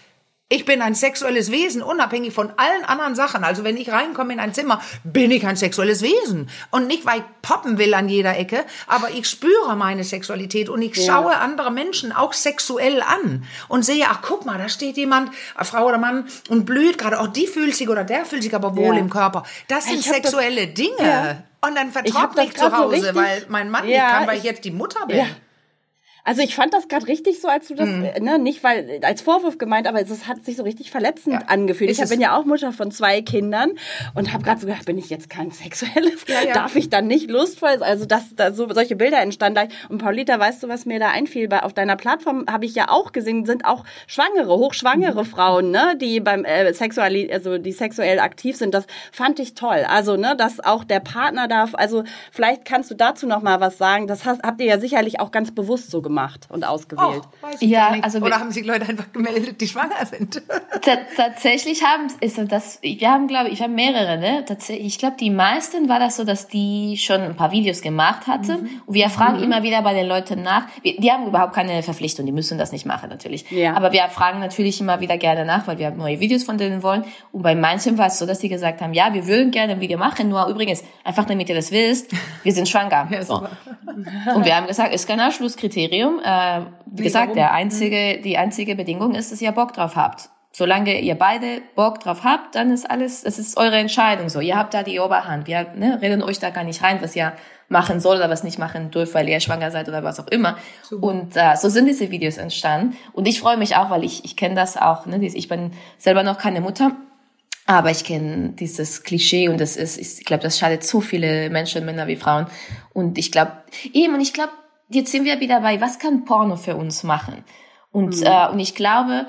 Ich bin ein sexuelles Wesen, unabhängig von allen anderen Sachen. Also wenn ich reinkomme in ein Zimmer, bin ich ein sexuelles Wesen. Und nicht, weil ich poppen will an jeder Ecke, aber ich spüre meine Sexualität und ich schaue andere Menschen auch sexuell an und sehe, ach guck mal, da steht jemand, eine Frau oder Mann, und blüht gerade, oh, die fühlt sich oder der fühlt sich aber wohl Ja. im Körper. Das sind Ich hab das- sexuelle Dinge. Ja. Und dann Ich das mich zu so Hause, richtig- weil mein Mann nicht Ja, kann, weil ich ich- jetzt die Mutter bin. Also ich fand das gerade richtig so, als du das, Mhm. äh, ne, nicht weil als Vorwurf gemeint, aber es hat sich so richtig verletzend Ja. angefühlt. Ist Ich bin ja auch Mutter von zwei Kindern und habe gerade so gedacht, bin ich jetzt kein sexuelles? Ja, ja. Darf ich dann nicht lustvoll? Also dass da so solche Bilder entstanden. Und Paulita, weißt du, was mir da einfiel? Bei auf deiner Plattform habe ich ja auch gesehen, sind auch schwangere, hochschwangere Mhm. Frauen, ne, die beim äh, sexuali also die sexuell aktiv sind. Das fand ich toll. Also ne, dass auch der Partner darf. Also vielleicht kannst du dazu noch mal was sagen. Das hast, habt ihr ja sicherlich auch ganz bewusst so gemacht und ausgewählt. Oh, weiß ich Ja, also Oder haben sich Leute einfach gemeldet, die schwanger sind? Ta tatsächlich haben ist das wir haben glaube ich wir haben mehrere ne tatsächlich ich glaube die meisten war das so dass die schon ein paar Videos gemacht hatte Mhm. und wir fragen immer wieder bei den Leuten nach wir, die haben überhaupt keine Verpflichtung die müssen das nicht machen natürlich Ja. aber wir fragen natürlich immer wieder gerne nach weil wir neue Videos von denen wollen und bei manchen war es so dass die gesagt haben ja wir würden gerne ein Video machen nur übrigens einfach damit ihr das wisst wir sind schwanger Ja, so. Und wir haben gesagt, ist kein Ausschlusskriterium. Äh, wie gesagt, warum? der einzige, die einzige Bedingung ist, dass ihr Bock drauf habt. Solange ihr beide Bock drauf habt, dann ist alles, es ist eure Entscheidung so. Ihr habt da die Oberhand. Wir ne, reden euch da gar nicht rein, was ihr machen soll oder was nicht machen dürft, weil ihr schwanger seid oder was auch immer. Und äh, so sind diese Videos entstanden. Und ich freue mich auch, weil ich, ich kenne das auch. Ne, ich bin selber noch keine Mutter. Aber ich kenne dieses Klischee und das ist, ich glaube, das schadet so viele Menschen, Männer wie Frauen. Und ich glaube, eben, und ich glaube, jetzt sind wir wieder bei, was kann Porno für uns machen? Und, äh, und ich glaube,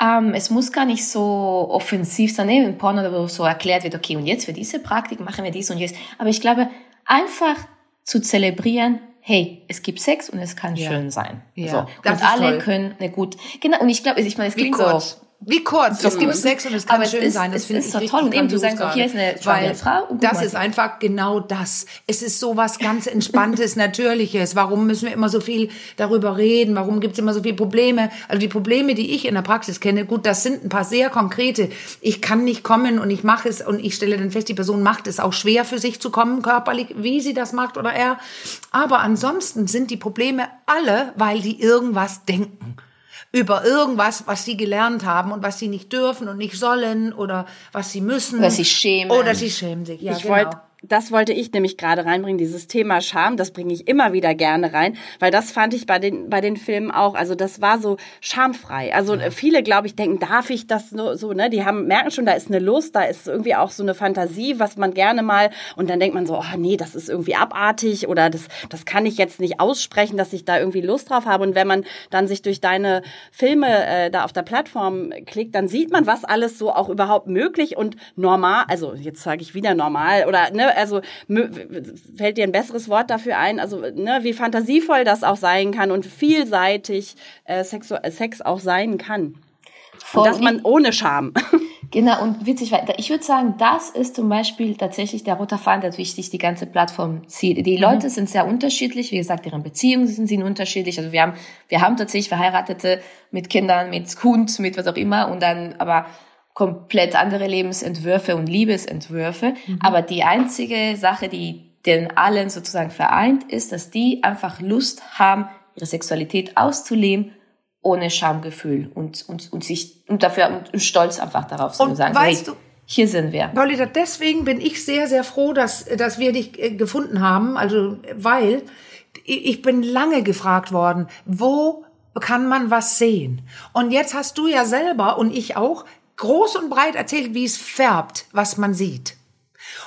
ähm, es muss gar nicht so offensiv sein, ne? in Porno, wo so erklärt wird, okay, und jetzt für diese Praktik machen wir dies und jetzt. Aber ich glaube, einfach zu zelebrieren, hey, es gibt Sex und es kann Ja. schön sein. Ja, so. Und alle toll. können eine gut, genau, und ich glaube, ich meine, es Wie klingt kurz? so, Wie kurz? Es gibt Sex und es kann Aber es schön ist- sein. Das es finde ist ich so toll. Und eben, du sagst auch, hier ist eine schwangere Frau guck Das ist einfach genau das. Es ist so was ganz Entspanntes, Natürliches. Warum müssen wir immer so viel darüber reden? Warum gibt es immer so viele Probleme? Also die Probleme, die ich in der Praxis kenne, gut, das sind ein paar sehr konkrete. Ich kann nicht kommen und ich mache es und ich stelle dann fest, die Person macht es auch schwer für sich zu kommen, körperlich, wie sie das macht oder er. Aber ansonsten sind die Probleme alle, weil die irgendwas denken. Über irgendwas, was sie gelernt haben und was sie nicht dürfen und nicht sollen oder was sie müssen. Oder sie schämen. Oder sie schämen sich. Ja, ich genau. wollte das wollte ich nämlich gerade reinbringen, dieses Thema Scham, das bringe ich immer wieder gerne rein, weil das fand ich bei den, bei den Filmen auch, also das war so schamfrei. Also ja. viele, glaube ich, denken, darf ich das so, so, ne, die haben, merken schon, da ist eine Lust, da ist irgendwie auch so eine Fantasie, was man gerne mal, und dann denkt man so, oh nee, das ist irgendwie abartig oder das, das kann ich jetzt nicht aussprechen, dass ich da irgendwie Lust drauf habe. Und wenn man dann sich durch deine Filme äh, da auf der Plattform klickt, dann sieht man, was alles so auch überhaupt möglich und normal, also jetzt sage ich wieder normal oder, ne, also fällt dir ein besseres Wort dafür ein, also ne, wie fantasievoll das auch sein kann und vielseitig äh, Sex, äh, Sex auch sein kann. Voll. Und dass man ohne Scham. Genau, und witzig, weil ich würde sagen, das ist zum Beispiel tatsächlich der rote Faden, der durch die ganze Plattform zieht. Die Leute mhm. sind sehr unterschiedlich, wie gesagt, deren Beziehungen sind, sind unterschiedlich. Also wir haben, wir haben tatsächlich Verheiratete mit Kindern, mit Hund, mit was auch immer und dann aber komplett andere Lebensentwürfe und Liebesentwürfe. Mhm. Aber die einzige Sache, die den allen sozusagen vereint, ist, dass die einfach Lust haben, ihre Sexualität auszuleben ohne Schamgefühl und, und, und sich und dafür und stolz einfach darauf zu sagen, weißt hey, du, hier sind wir. Paulita, deswegen bin ich sehr, sehr froh, dass, dass wir dich äh, gefunden haben. Also, weil ich bin lange gefragt worden, wo kann man was sehen? Und jetzt hast du ja selber und ich auch groß und breit erzählt, wie es färbt, was man sieht.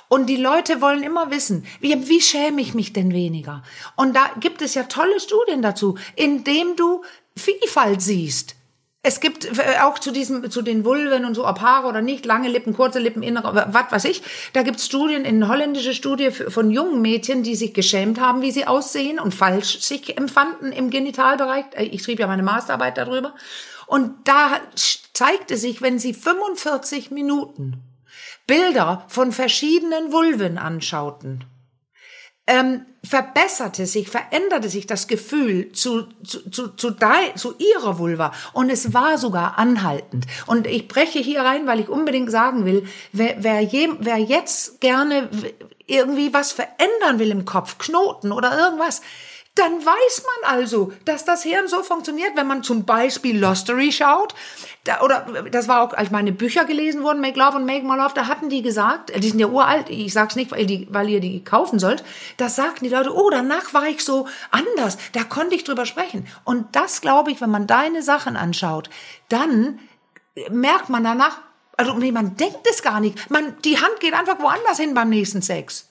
Und die Leute wollen immer wissen, wie, wie schäme ich mich denn weniger? Und da gibt es ja tolle Studien dazu, indem du Vielfalt siehst. Es gibt äh, auch zu diesem, zu den Vulven und so, ob Haare oder nicht, lange Lippen, kurze Lippen, innere, was weiß ich. Da gibt's Studien, eine holländische Studie von jungen Mädchen, die sich geschämt haben, wie sie aussehen und falsch sich empfanden im Genitalbereich. Äh, ich schrieb ja meine Masterarbeit darüber. Und da zeigte sich, wenn sie 45 Minuten Bilder von verschiedenen Vulven anschauten, ähm, verbesserte sich, veränderte sich das Gefühl zu, zu, zu, zu, de, zu ihrer Vulva und es war sogar anhaltend. Und ich breche hier rein, weil ich unbedingt sagen will, wer, wer, je, wer jetzt gerne irgendwie was verändern will im Kopf, Knoten oder irgendwas, dann weiß man also, dass das Hirn so funktioniert, wenn man zum Beispiel Lostery schaut. Da, oder das war auch, als meine Bücher gelesen wurden, Make Love und Make More Love, da hatten die gesagt, die sind ja uralt, ich sag's nicht, weil, die, weil ihr die kaufen sollt, da sagten die Leute, oh, danach war ich so anders, da konnte ich drüber sprechen. Und das glaube ich, wenn man deine Sachen anschaut, dann merkt man danach, also nee, man denkt es gar nicht. Man, die Hand geht einfach woanders hin beim nächsten Sex.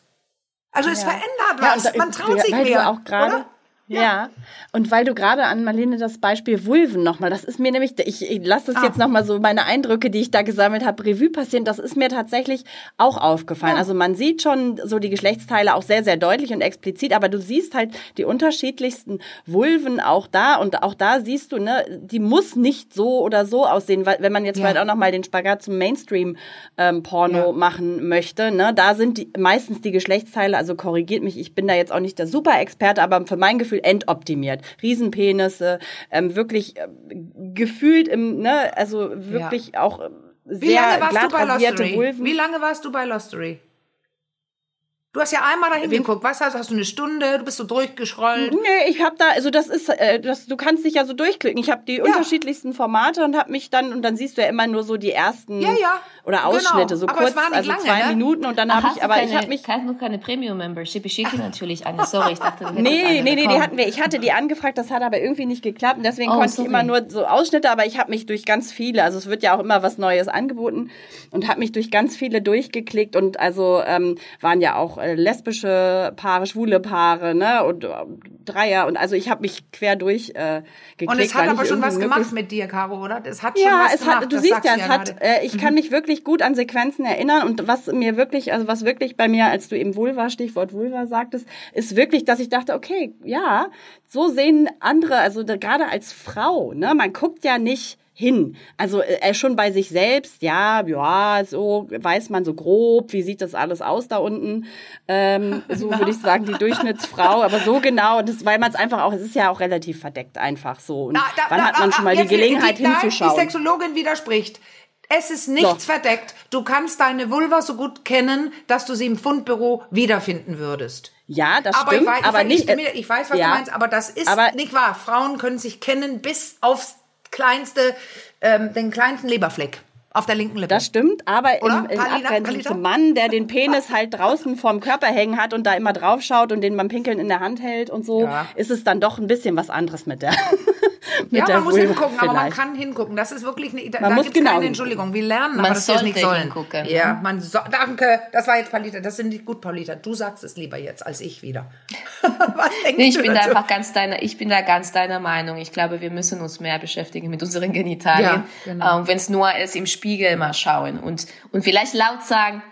Also es ja. verändert was. Ja, man traut sich mehr. Auch grade, ja. ja. und weil du gerade an Marlene das Beispiel Vulven nochmal, das ist mir nämlich, ich, ich lasse das ah. jetzt nochmal so, meine Eindrücke, die ich da gesammelt habe, Revue passieren, das ist mir tatsächlich auch aufgefallen. Ja. Also man sieht schon so die Geschlechtsteile auch sehr, sehr deutlich und explizit, aber du siehst halt die unterschiedlichsten Vulven auch da und auch da siehst du, ne, die muss nicht so oder so aussehen, weil wenn man jetzt ja. vielleicht auch nochmal den Spagat zum Mainstream-Porno ähm, machen möchte, ne, da sind die, meistens die Geschlechtsteile, also korrigiert mich, ich bin da jetzt auch nicht der Super-Experte, aber für mein Gefühl Gefühl entoptimiert. Riesenpenisse, ähm, wirklich äh, gefühlt im, ne, also wirklich ja. auch sehr Wie lange warst glatt du bei Lostery? Vulven. Wie lange warst du bei Lostery? Du hast ja einmal dahin geguckt. Was hast, hast du eine Stunde? Du bist so durchgeschrollt. Nee, ich habe da, also das ist, äh, das, du kannst dich ja so durchklicken. Ich habe die ja. unterschiedlichsten Formate und habe mich dann, und dann siehst du ja immer nur so die ersten ja, ja. Oder genau. Ausschnitte, genau. so aber kurz, also lange, zwei ne? Minuten und dann habe ich, aber keine, ich habe mich. Hast du keine Premium-Membership? Ich schicke natürlich eine. Sorry, ich dachte, du hättest Nee, nee, nee, die hatten wir. Ich hatte die angefragt, das hat aber irgendwie nicht geklappt und deswegen oh, konnte sorry. ich immer nur so Ausschnitte, aber ich habe mich durch ganz viele, also es wird ja auch immer was Neues angeboten und habe mich durch ganz viele durchgeklickt und also ähm, waren ja auch äh, lesbische Paare, schwule Paare, ne? Und äh, Dreier. Und also ich habe mich quer durch äh, geklickt. Und es hat aber schon was gemacht mit dir, Caro, oder? Es hat schon ja, was es gemacht. Hat, du siehst ja, es hat, äh, ich mhm. kann mich wirklich gut an Sequenzen erinnern. Und was mir wirklich, also was wirklich bei mir, als du eben Vulva, Stichwort Vulva sagtest, ist wirklich, dass ich dachte, okay, ja, so sehen andere, also gerade als Frau, ne? Man guckt ja nicht hin. Also äh, schon bei sich selbst, ja, ja, so weiß man so grob, wie sieht das alles aus da unten. Ähm, so würde ich sagen, die Durchschnittsfrau, aber so genau, das, weil man es einfach auch, es ist ja auch relativ verdeckt einfach so. Und na, da, wann da, hat man schon mal die Gelegenheit die, hinzuschauen? Die Sexologin widerspricht. Es ist nichts so. verdeckt. Du kannst deine Vulva so gut kennen, dass du sie im Fundbüro wiederfinden würdest. Ja, das aber stimmt, ich weiß, aber ich, nicht. Ich, ich weiß, was ja, du meinst, aber das ist aber, nicht wahr. Frauen können sich kennen bis aufs kleinste, ähm, den kleinsten Leberfleck auf der linken Lippe. Das stimmt, aber Oder? im, Paulina, Abgrenzung zum Mann, der den Penis halt draußen vorm Körper hängen hat und da immer drauf schaut und den beim Pinkeln in der Hand hält und so, Ja. ist es dann doch ein bisschen was anderes mit der. ja, man muss Vulva hingucken, aber man vielleicht. kann hingucken. Das ist wirklich eine, da, Man da muss genau keine. Entschuldigung. Wir lernen, Man aber wir es nicht sollen. hingucken. Ja, man so, danke. Das war jetzt Paulita. Das sind nicht gut, Paulita. Du sagst es lieber jetzt als ich wieder. Was denkst Nee, ich du bin da dazu? einfach ganz deiner, ich bin da ganz deiner Meinung. Ich glaube, wir müssen uns mehr beschäftigen mit unseren Genitalien. Ja, genau. ähm, Wenn es nur ist, im Spiegel mal schauen und, und vielleicht laut sagen,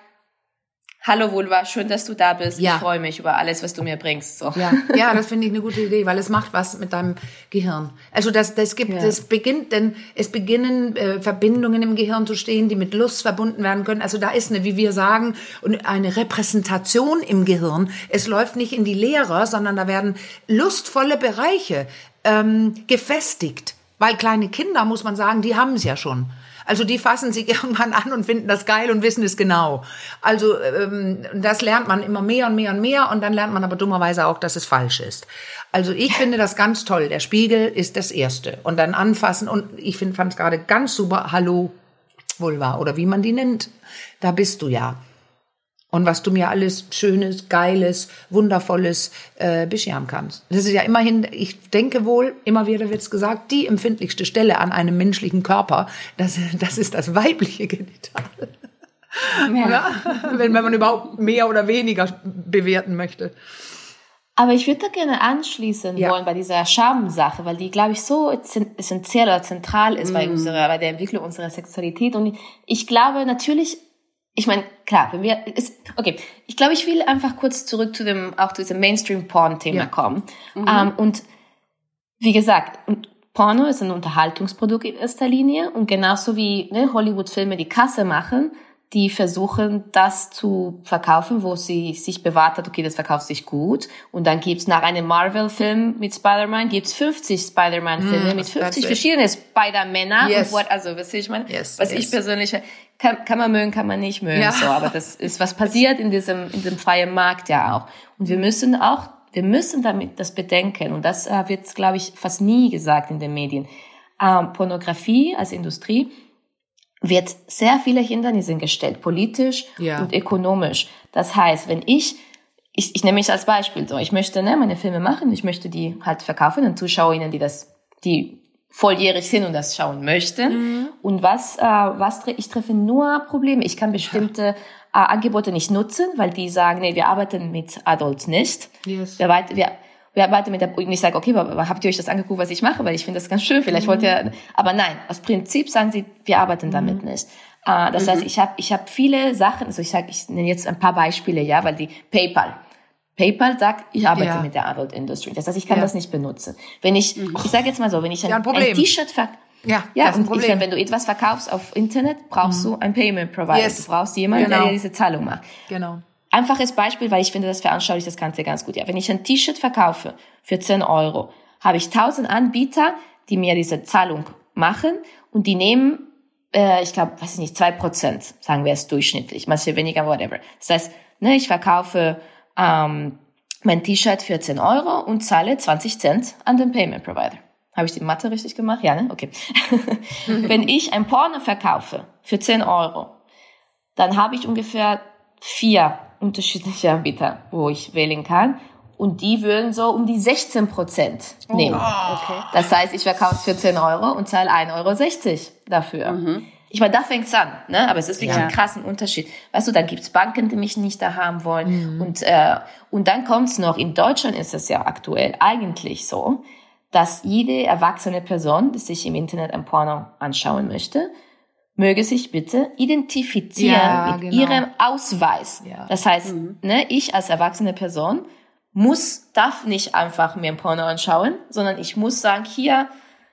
Hallo Vulva, schön, dass du da bist. Ja. Ich freue mich über alles, was du mir bringst. So. Ja, ja, das finde ich eine gute Idee, weil es macht was mit deinem Gehirn. Also das, das gibt, Ja. es beginnt, denn es beginnen äh, Verbindungen im Gehirn zu stehen, die mit Lust verbunden werden können. Also da ist eine, wie wir sagen, eine Repräsentation im Gehirn. Es läuft nicht in die Leere, sondern da werden lustvolle Bereiche ähm, gefestigt. Weil kleine Kinder, muss man sagen, die haben es ja schon. Also die fassen sich irgendwann an und finden das geil und wissen es genau. Also ähm, das lernt man immer mehr und mehr und mehr und dann lernt man aber dummerweise auch, dass es falsch ist. Also ich finde das ganz toll. Der Spiegel ist das Erste und dann anfassen und ich fand es gerade ganz super. Hallo Vulva oder wie man die nennt. Da bist du ja. Und was du mir alles Schönes, Geiles, Wundervolles äh, bescheren kannst. Das ist ja immerhin, ich denke wohl, immer wieder wird's gesagt, die empfindlichste Stelle an einem menschlichen Körper, das, das ist das weibliche Genital. Ja. Wenn, wenn man überhaupt mehr oder weniger bewerten möchte. Aber ich würde da gerne anschließen Ja. wollen bei dieser Schamsache, weil die, glaube ich, so essen- essentiell oder zentral ist Mm. bei unserer, bei der Entwicklung unserer Sexualität. Und ich glaube natürlich, ich meine, klar, wenn wir, ist, okay, ich glaube, ich will einfach kurz zurück zu dem, auch zu diesem Mainstream-Porn-Thema Ja. kommen. Ähm, und wie gesagt, Porno ist ein Unterhaltungsprodukt in erster Linie und genauso wie ne, Hollywood-Filme die Kasse machen, die versuchen, das zu verkaufen, wo sie sich bewahrt hat, okay, das verkauft sich gut. Und dann gibt's nach einem Marvel-Film mit Spider-Man, gibt's 50 Spider-Man-Filme mit 50 that's it. verschiedenen Spider-Männer. Yes. Und what, also, was ich meine, Yes, was yes. ich persönlich, kann, kann man mögen, kann man nicht mögen, Ja. so. Aber das ist, was passiert in diesem, in diesem freien Markt ja auch. Und wir müssen auch, wir müssen damit das bedenken. Und das äh, wird, glaube ich, fast nie gesagt in den Medien. Ähm, Pornografie als Industrie wird sehr viele Hindernisse gestellt, politisch Ja. und ökonomisch. Das heißt, wenn ich, ich, ich nehme mich als Beispiel so, ich möchte ne, meine Filme machen, ich möchte die halt verkaufen an ZuschauerInnen, die das, die volljährig sind und das schauen möchten. Und was, äh, was ich treffe nur Probleme. Ich kann bestimmte äh, Angebote nicht nutzen, weil die sagen, nee, wir arbeiten mit Adults nicht. Yes. Wir, weit- wir, wir arbeiten mit der, und ich sage, okay, aber, habt ihr euch das angeguckt, was ich mache? Weil ich finde das ganz schön. Vielleicht wollt ihr, aber nein, aus Prinzip sagen sie, wir arbeiten damit nicht. Äh, das heißt, ich habe ich hab viele Sachen, also ich sage, ich nenne jetzt ein paar Beispiele, ja, weil die PayPal. PayPal sagt, ich arbeite Ja. mit der Adult Industry. Das heißt, ich kann Ja. das nicht benutzen. Wenn ich, ich sage jetzt mal so, wenn ich ein, Ja, ein T-Shirt ver Ja, ja, das ist ein und ich. Mhm. wenn du etwas verkaufst auf Internet, brauchst du ein Payment Provider. Yes. Du brauchst jemanden, der Genau. dir diese Zahlung macht. Genau. Einfaches Beispiel, weil ich finde, das veranschaulicht das Ganze ganz gut. Ja, wenn ich ein T-Shirt verkaufe für 10 Euro, habe ich 1000 Anbieter, die mir diese Zahlung machen und die nehmen, äh, ich glaube, weiß ich nicht, zwei Prozent, sagen wir es durchschnittlich, manche weniger, whatever. Das heißt, ne, ich verkaufe ähm, mein T-Shirt für 10 Euro und zahle 20 Cent an den Payment Provider. Habe ich die Mathe richtig gemacht? Ja, ne? Okay. Wenn ich ein Porno verkaufe für 10 Euro, dann habe ich ungefähr vier unterschiedliche Anbieter, wo ich wählen kann. Und die würden so um die 16 Prozent nehmen. Okay. Das heißt, ich verkaufe es für 10 Euro und zahle 1,60 Euro dafür. Ich meine, da fängt's an, ne? aber es ist wirklich Ja. ein krassen Unterschied. Weißt du, dann gibt's Banken, die mich nicht da haben wollen. Und, äh, und dann kommt's noch, in Deutschland ist es ja aktuell eigentlich so, dass jede erwachsene Person, die sich im Internet ein Porno anschauen möchte, möge sich bitte identifizieren Ja, mit genau. ihrem Ausweis. Ja. Das heißt, ne, ich als erwachsene Person muss, darf nicht einfach mir ein Porno anschauen, sondern ich muss sagen, hier,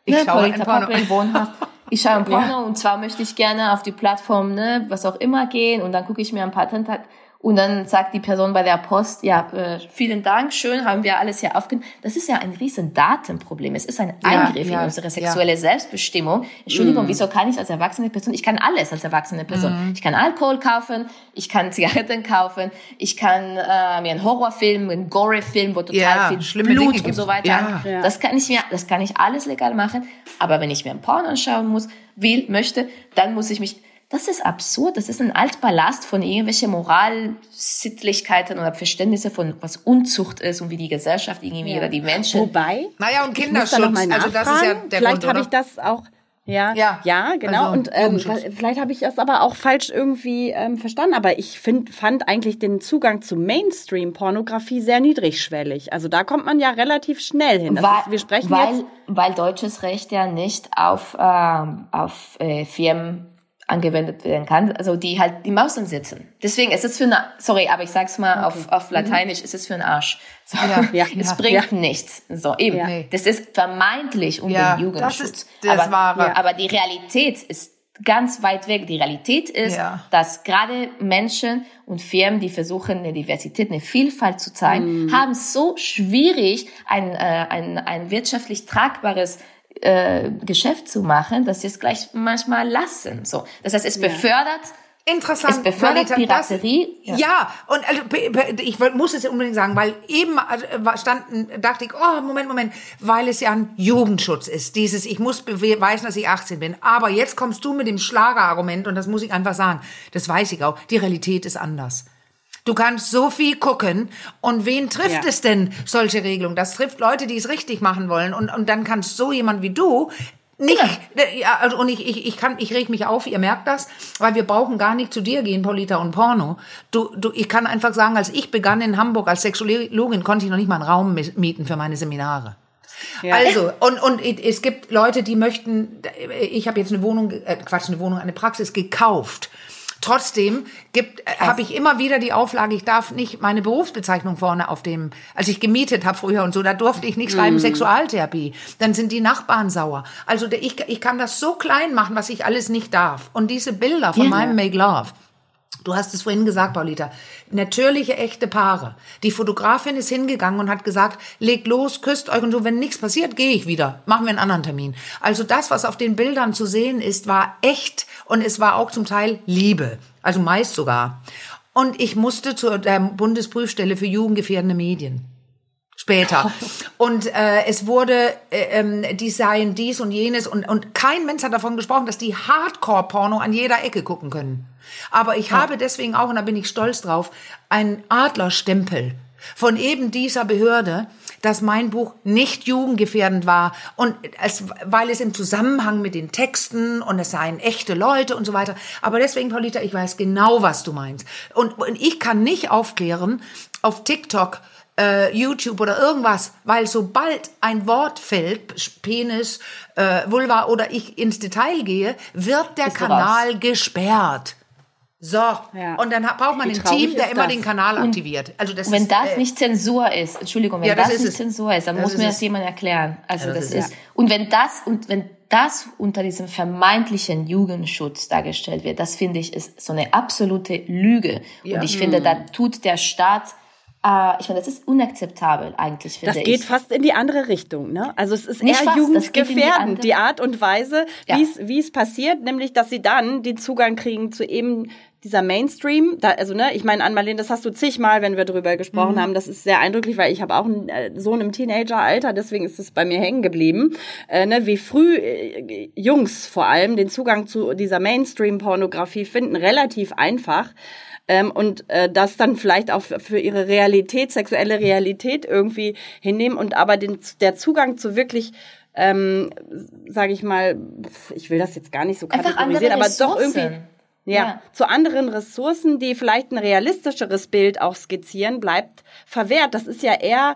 Ich ne, schaue Polita ein Porno. Wohnhaft, ich schaue ein Ja. Porno und zwar möchte ich gerne auf die Plattform, ne, was auch immer gehen und dann gucke ich mir ein paar Tentak Und dann sagt die Person bei der Post, ja, äh, vielen Dank, schön, haben wir alles hier aufgenommen. Das ist ja ein riesen Datenproblem. Es ist ein Eingriff ja, in unsere sexuelle ja. Selbstbestimmung. Entschuldigung, mm. wieso kann ich als erwachsene Person, ich kann alles als erwachsene Person. Mm. Ich kann Alkohol kaufen, ich kann Zigaretten kaufen, ich kann äh, mir einen Horrorfilm, einen Gore-Film, wo total ja, viel Blut Dinge und so weiter. Ja. Das kann ich mir, das kann ich alles legal machen. Aber wenn ich mir ein Porn anschauen muss, will, möchte, dann muss ich mich das ist absurd. Das ist ein Altballast von irgendwelchen Moralsittlichkeiten oder Verständnisse von was Unzucht ist und wie die Gesellschaft irgendwie ja. oder die Menschen. Wobei. Naja, und Kinderschutz. Also das ist ja der Vielleicht habe ich das auch. Ja, ja, ja, genau. Also, und ähm, vielleicht habe ich das aber auch falsch irgendwie ähm, verstanden. Aber ich find, fand eigentlich den Zugang zu Mainstream-Pornografie sehr niedrigschwellig. Also da kommt man ja relativ schnell hin. weil, ist, wir sprechen weil, jetzt weil deutsches Recht ja nicht auf ähm, auf äh, Firmen angewendet werden kann, also die halt die Maus sitzen. Deswegen ist es für eine, sorry, aber ich sag's mal okay. auf, auf Lateinisch, mhm. ist es für einen Arsch. So, ja, ja, es ja, bringt ja. nichts. So, eben. Ja. Das ist vermeintlich um den Jugendschutz. Das ist das aber, Wahre. aber die Realität ist ganz weit weg. Die Realität ist, dass gerade Menschen und Firmen, die versuchen, eine Diversität, eine Vielfalt zu zeigen, mm. haben so schwierig, ein, äh, ein, ein wirtschaftlich tragbares äh, Geschäft zu machen, dass sie es gleich manchmal lassen. So, das heißt, es befördert Interessant. Es befördert Marita, Piraterie. Das, ja. ja, und also, ich muss es unbedingt sagen, weil eben äh, standen, dachte ich, oh, Moment, Moment, weil es ja ein Jugendschutz ist. Dieses, ich muss beweisen, dass ich 18 bin. Aber jetzt kommst du mit dem Schlagerargument und das muss ich einfach sagen. Das weiß ich auch. Die Realität ist anders. Du kannst so viel gucken. Und wen trifft ja. es denn, solche Regelungen? Das trifft Leute, die es richtig machen wollen. Und, und dann kannst so jemand wie du nicht, ja, also und ich, ich, ich kann, ich reg mich auf, ihr merkt das, weil wir brauchen gar nicht zu dir gehen, Polita und Porno. Du, du, ich kann einfach sagen, als ich begann in Hamburg als Sexologin, konnte ich noch nicht mal einen Raum mieten für meine Seminare. Ja. Also, und, und es gibt Leute, die möchten, ich habe jetzt eine Wohnung, äh, Quatsch, eine Wohnung, eine Praxis gekauft Trotzdem gibt, äh, habe ich immer wieder die Auflage, ich darf nicht meine Berufsbezeichnung vorne auf dem, als ich gemietet habe früher und so, da durfte ich nicht schreiben mm. Sexualtherapie. Dann sind die Nachbarn sauer. Also ich, ich kann das so klein machen, was ich alles nicht darf. Und diese Bilder von ja. meinem Make Love, Du hast es vorhin gesagt, Paulita. Natürliche, echte Paare. Die Fotografin ist hingegangen und hat gesagt, legt los, küsst euch und so, wenn nichts passiert, gehe ich wieder. Machen wir einen anderen Termin. Also das, was auf den Bildern zu sehen ist, war echt und es war auch zum Teil Liebe. Also meist sogar. Und ich musste zur der Bundesprüfstelle für jugendgefährdende Medien später. Und äh, es wurde, äh, ähm, die seien dies und jenes und, und kein Mensch hat davon gesprochen, dass die Hardcore-Porno an jeder Ecke gucken können. Aber ich ja. habe deswegen auch, und da bin ich stolz drauf, einen Adlerstempel von eben dieser Behörde, dass mein Buch nicht jugendgefährdend war und es, weil es im Zusammenhang mit den Texten und es seien echte Leute und so weiter. Aber deswegen, Paulita, ich weiß genau, was du meinst. Und, und ich kann nicht aufklären auf TikTok, äh, YouTube oder irgendwas, weil sobald ein Wort fällt, Penis, äh, Vulva oder ich ins Detail gehe, wird der Kanal raus. gesperrt. So, ja. und dann braucht man ein Team, der immer das? den Kanal aktiviert. Also das wenn ist, das äh, nicht Zensur ist, Entschuldigung, wenn ja, das, das nicht es. Zensur ist, dann das muss mir das jemand erklären. Also ja, das, ist, ist und wenn das und wenn das unter diesem vermeintlichen Jugendschutz dargestellt wird, das finde ich ist so eine absolute Lüge. Und ich finde, da tut der Staat äh, ich meine, das ist unakzeptabel eigentlich, finde ich. Das geht ich. fast in die andere Richtung, ne? Also es ist Nicht eher fast, jugendgefährdend, die, die, Art und Weise, ja. wie es wie es passiert, nämlich, dass sie dann den Zugang kriegen zu eben dieser Mainstream, da, also ne, ich meine, an Marlene, das hast du zigmal, wenn wir drüber gesprochen mhm. haben, das ist sehr eindrücklich, weil ich habe auch einen äh, Sohn im Teenageralter, deswegen ist es bei mir hängen geblieben, äh, ne, wie früh äh, Jungs vor allem den Zugang zu dieser Mainstream-Pornografie finden, relativ einfach. Ähm, und äh, das dann vielleicht auch für ihre Realität, sexuelle Realität irgendwie hinnehmen und aber den, der Zugang zu wirklich ähm, sage ich mal, ich will das jetzt gar nicht so kategorisieren, aber doch irgendwie ja, ja, zu anderen Ressourcen, die vielleicht ein realistischeres Bild auch skizzieren, bleibt verwehrt. Das ist ja eher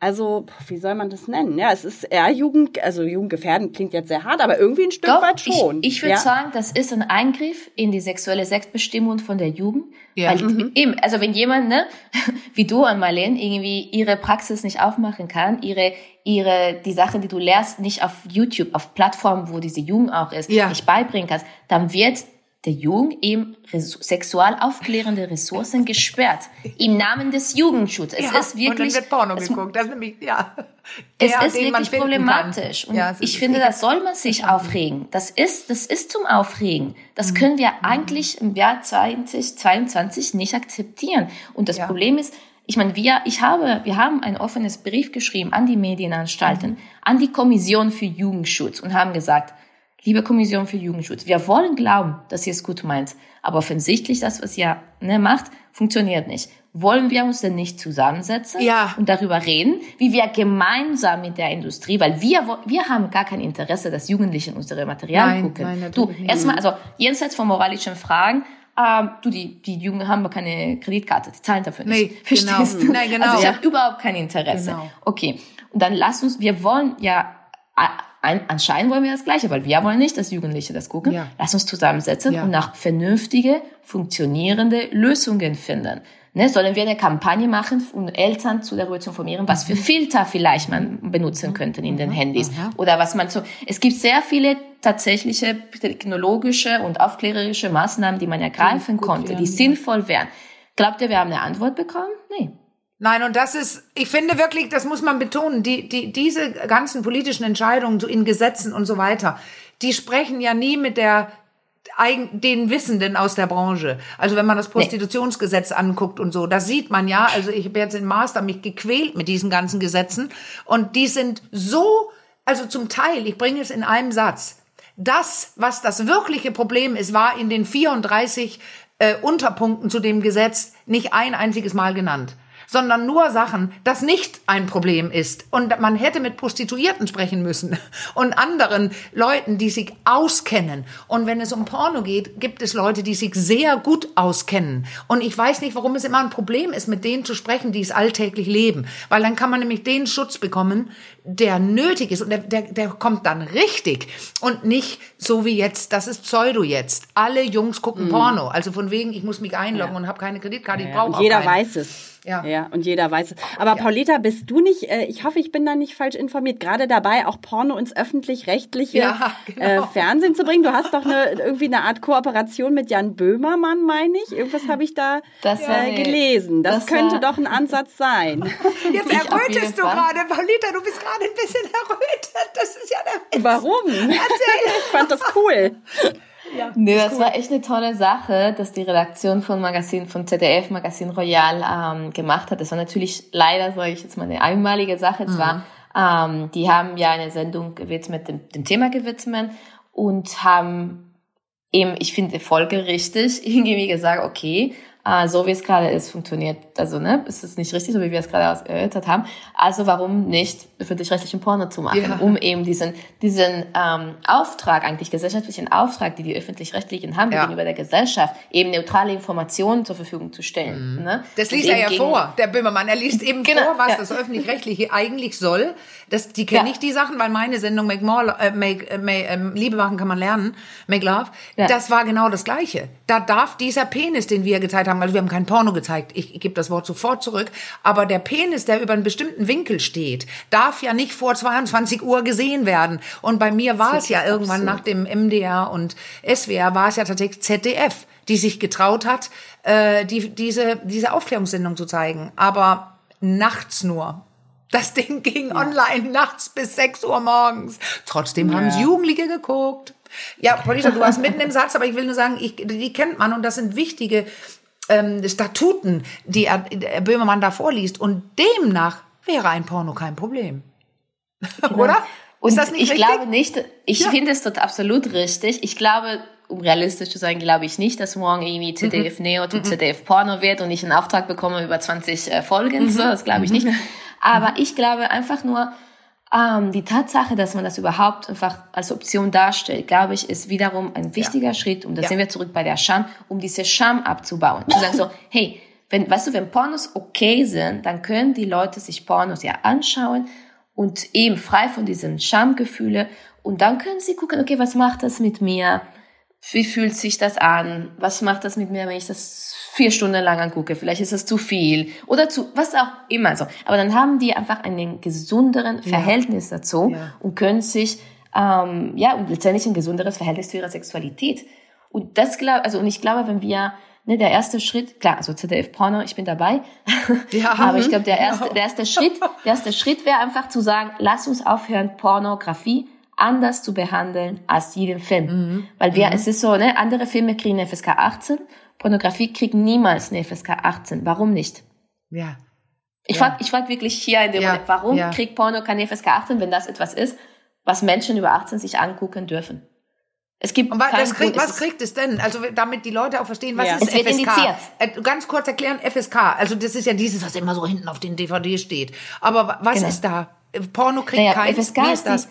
also, wie soll man das nennen? Ja, es ist eher Jugend, also jugendgefährdend klingt jetzt sehr hart, aber irgendwie ein Stück Doch, weit schon. Ich, ich würde ja. sagen, das ist ein Eingriff in die sexuelle Selbstbestimmung von der Jugend. Ja. Weil mhm. eben, also wenn jemand, ne, wie du an Marlene, irgendwie ihre Praxis nicht aufmachen kann, ihre, ihre, die Sachen, die du lernst, nicht auf YouTube, auf Plattformen, wo diese Jugend auch ist, ja. nicht beibringen kannst, dann wird der Jugend eben sexualaufklärende Ressourcen gesperrt. Im Namen des Jugendschutzes. Es ja, ist wirklich. Und dann wird Porno geguckt. Das ist nämlich, ja. Es der, ist wirklich problematisch. Und ja, ich finde, das soll man sich aufregen. Das ist, das ist zum Aufregen. Das mhm. können wir eigentlich im Jahr 2022 nicht akzeptieren. Und das ja. Problem ist, ich meine, wir, ich habe, wir haben ein offenes Brief geschrieben an die Medienanstalten, mhm. an die Kommission für Jugendschutz und haben gesagt, liebe Kommission für Jugendschutz, wir wollen glauben, dass ihr es gut meint, aber offensichtlich das, was ihr ne, macht, funktioniert nicht. Wollen wir uns denn nicht zusammensetzen ja. und darüber reden, wie wir gemeinsam mit der Industrie, weil wir, wir haben gar kein Interesse, dass Jugendliche in unsere Materialien nein, gucken. Nein, du, erstmal, also jenseits von moralischen Fragen, ähm, du, die, die Jungen haben keine Kreditkarte, die zahlen dafür nicht. Nee, Verstehst genau. du? Nein, genau. Also ich habe überhaupt kein Interesse. Genau. Okay. Und dann lass uns, wir wollen ja ein, anscheinend wollen wir das Gleiche, weil wir wollen nicht, dass Jugendliche das gucken. Ja. Lass uns zusammensetzen ja. und nach vernünftige, funktionierende Lösungen finden. Ne, sollen wir eine Kampagne machen, um Eltern zu darüber zu informieren, was für mhm. Filter vielleicht man benutzen könnte in den mhm. Handys mhm. oder was man so. Es gibt sehr viele tatsächliche technologische und aufklärerische Maßnahmen, die man ergreifen die konnte, wären. die sinnvoll wären. Glaubt ihr, wir haben eine Antwort bekommen? Nee. Nein, und das ist, ich finde wirklich, das muss man betonen, die, die, diese ganzen politischen Entscheidungen in Gesetzen und so weiter, die sprechen ja nie mit der den Wissenden aus der Branche. Also wenn man das Prostitutionsgesetz anguckt und so, da sieht man ja, also ich habe jetzt in Master mich gequält mit diesen ganzen Gesetzen und die sind so, also zum Teil, ich bringe es in einem Satz, das, was das wirkliche Problem ist, war in den 34 äh, Unterpunkten zu dem Gesetz nicht ein einziges Mal genannt sondern nur Sachen, das nicht ein Problem ist. Und man hätte mit Prostituierten sprechen müssen und anderen Leuten, die sich auskennen. Und wenn es um Porno geht, gibt es Leute, die sich sehr gut auskennen. Und ich weiß nicht, warum es immer ein Problem ist, mit denen zu sprechen, die es alltäglich leben. Weil dann kann man nämlich den Schutz bekommen, der nötig ist. Und der, der, der kommt dann richtig. Und nicht so wie jetzt, das ist Pseudo jetzt. Alle Jungs gucken mhm. Porno. Also von wegen, ich muss mich einloggen ja. und habe keine Kreditkarte, ja, ich brauche auch Jeder keine. weiß es. Ja. ja, und jeder weiß es. Aber ja. Paulita, bist du nicht, äh, ich hoffe, ich bin da nicht falsch informiert, gerade dabei, auch Porno ins öffentlich-rechtliche ja, genau. äh, Fernsehen zu bringen? Du hast doch eine, irgendwie eine Art Kooperation mit Jan Böhmermann, meine ich. Irgendwas habe ich da äh, gelesen. Das, das könnte doch ein Ansatz sein. Jetzt errötest du gerade, Paulita, du bist gerade ein bisschen errötet. Das ist ja der Witz. Warum? Erzähl. ich fand das cool. Ja, nee, das cool. war echt eine tolle Sache, dass die Redaktion von Magazin, von ZDF, Magazin Royal ähm, gemacht hat. Das war natürlich leider, sage ich jetzt mal, eine einmalige Sache. Es mhm. war, ähm, die haben ja eine Sendung gewidmet, dem, dem Thema gewidmet und haben eben, ich finde, folgerichtig irgendwie gesagt, okay, ah, so wie es gerade ist, funktioniert, also ne, ist es nicht richtig, so wie wir es gerade erörtert haben. Also warum nicht öffentlich-rechtlichen Porno zu machen, ja. um eben diesen, diesen ähm, Auftrag, eigentlich gesellschaftlichen Auftrag, die die öffentlich-rechtlichen haben, ja. gegenüber der Gesellschaft, eben neutrale Informationen zur Verfügung zu stellen. Mhm. Ne? Das liest er ja vor, der Böhmermann. Er liest eben genau, vor, was ja. das öffentlich-rechtliche eigentlich soll. Das, die kenne ich die Sachen, weil meine Sendung Make More, äh, Make, äh, Make, äh, Liebe machen kann man lernen, Make Love, das war genau das Gleiche. Da darf dieser Penis, den wir gezeigt haben, also wir haben kein Porno gezeigt, ich, ich gebe das Wort sofort zurück, aber der Penis, der über einen bestimmten Winkel steht, darf ja nicht vor 22 Uhr gesehen werden. Und bei mir war es ja irgendwann nach dem MDR und SWR war es ja tatsächlich ZDF, die sich getraut hat, äh, die, diese, diese Aufklärungssendung zu zeigen. Aber nachts nur. Das Ding ging ja. online nachts bis 6 Uhr morgens. Trotzdem ja. haben es Jugendliche geguckt. Ja, Polita, du warst mitten im Satz, aber ich will nur sagen, ich, die kennt man und das sind wichtige ähm, Statuten, die er, er Böhmermann da vorliest. Und demnach wäre ein Porno kein Problem. Genau. Oder? Und ist das nicht ich richtig? glaube nicht, ich ja. finde es dort absolut richtig. Ich glaube, um realistisch zu sein, glaube ich nicht, dass morgen irgendwie ZDF mhm. Neo zu mhm. ZDF Porno wird und ich einen Auftrag bekomme über 20 äh, Folgen. Mhm. So, das glaube ich nicht. Mhm. Aber ich glaube einfach nur, ähm, die Tatsache, dass man das überhaupt einfach als Option darstellt, glaube ich, ist wiederum ein wichtiger ja. Schritt. Und da ja. sind wir zurück bei der Scham, um diese Scham abzubauen. Zu sagen so, hey, wenn, weißt du, wenn Pornos okay sind, dann können die Leute sich Pornos ja anschauen und eben frei von diesen Schamgefühle. Und dann können sie gucken, okay, was macht das mit mir? Wie fühlt sich das an? Was macht das mit mir, wenn ich das vier Stunden lang angucke. Vielleicht ist das zu viel oder zu, was auch immer so. Aber dann haben die einfach einen gesünderen Verhältnis dazu ja. und können sich, ähm, ja, und letztendlich ein gesunderes Verhältnis zu ihrer Sexualität. Und das glaube, also und ich glaube, wenn wir ne, der erste Schritt, klar, also ZDF Porno, ich bin dabei, ja, aber ich glaube, der erste, der erste Schritt, der erste Schritt wäre einfach zu sagen, lass uns aufhören, Pornografie anders zu behandeln als jeden Film, mhm. weil wir, mhm. es ist so, ne, andere Filme kriegen FSK 18, Pornografie kriegt niemals eine FSK 18. Warum nicht? Ja. Ich ja. frage ich frag wirklich hier in dem ja. Moment, warum ja. kriegt Porno keine FSK 18, wenn das etwas ist, was Menschen über 18 sich angucken dürfen? Es gibt Und was, krieg, was kriegt es denn? Also damit die Leute auch verstehen, was ja. ist es FSK? Indiziert. Äh, ganz kurz erklären, FSK. Also das ist ja dieses, was immer so hinten auf den DVD steht. Aber was genau. ist da? Porno kriegt naja, kein. FSK Wie ist das?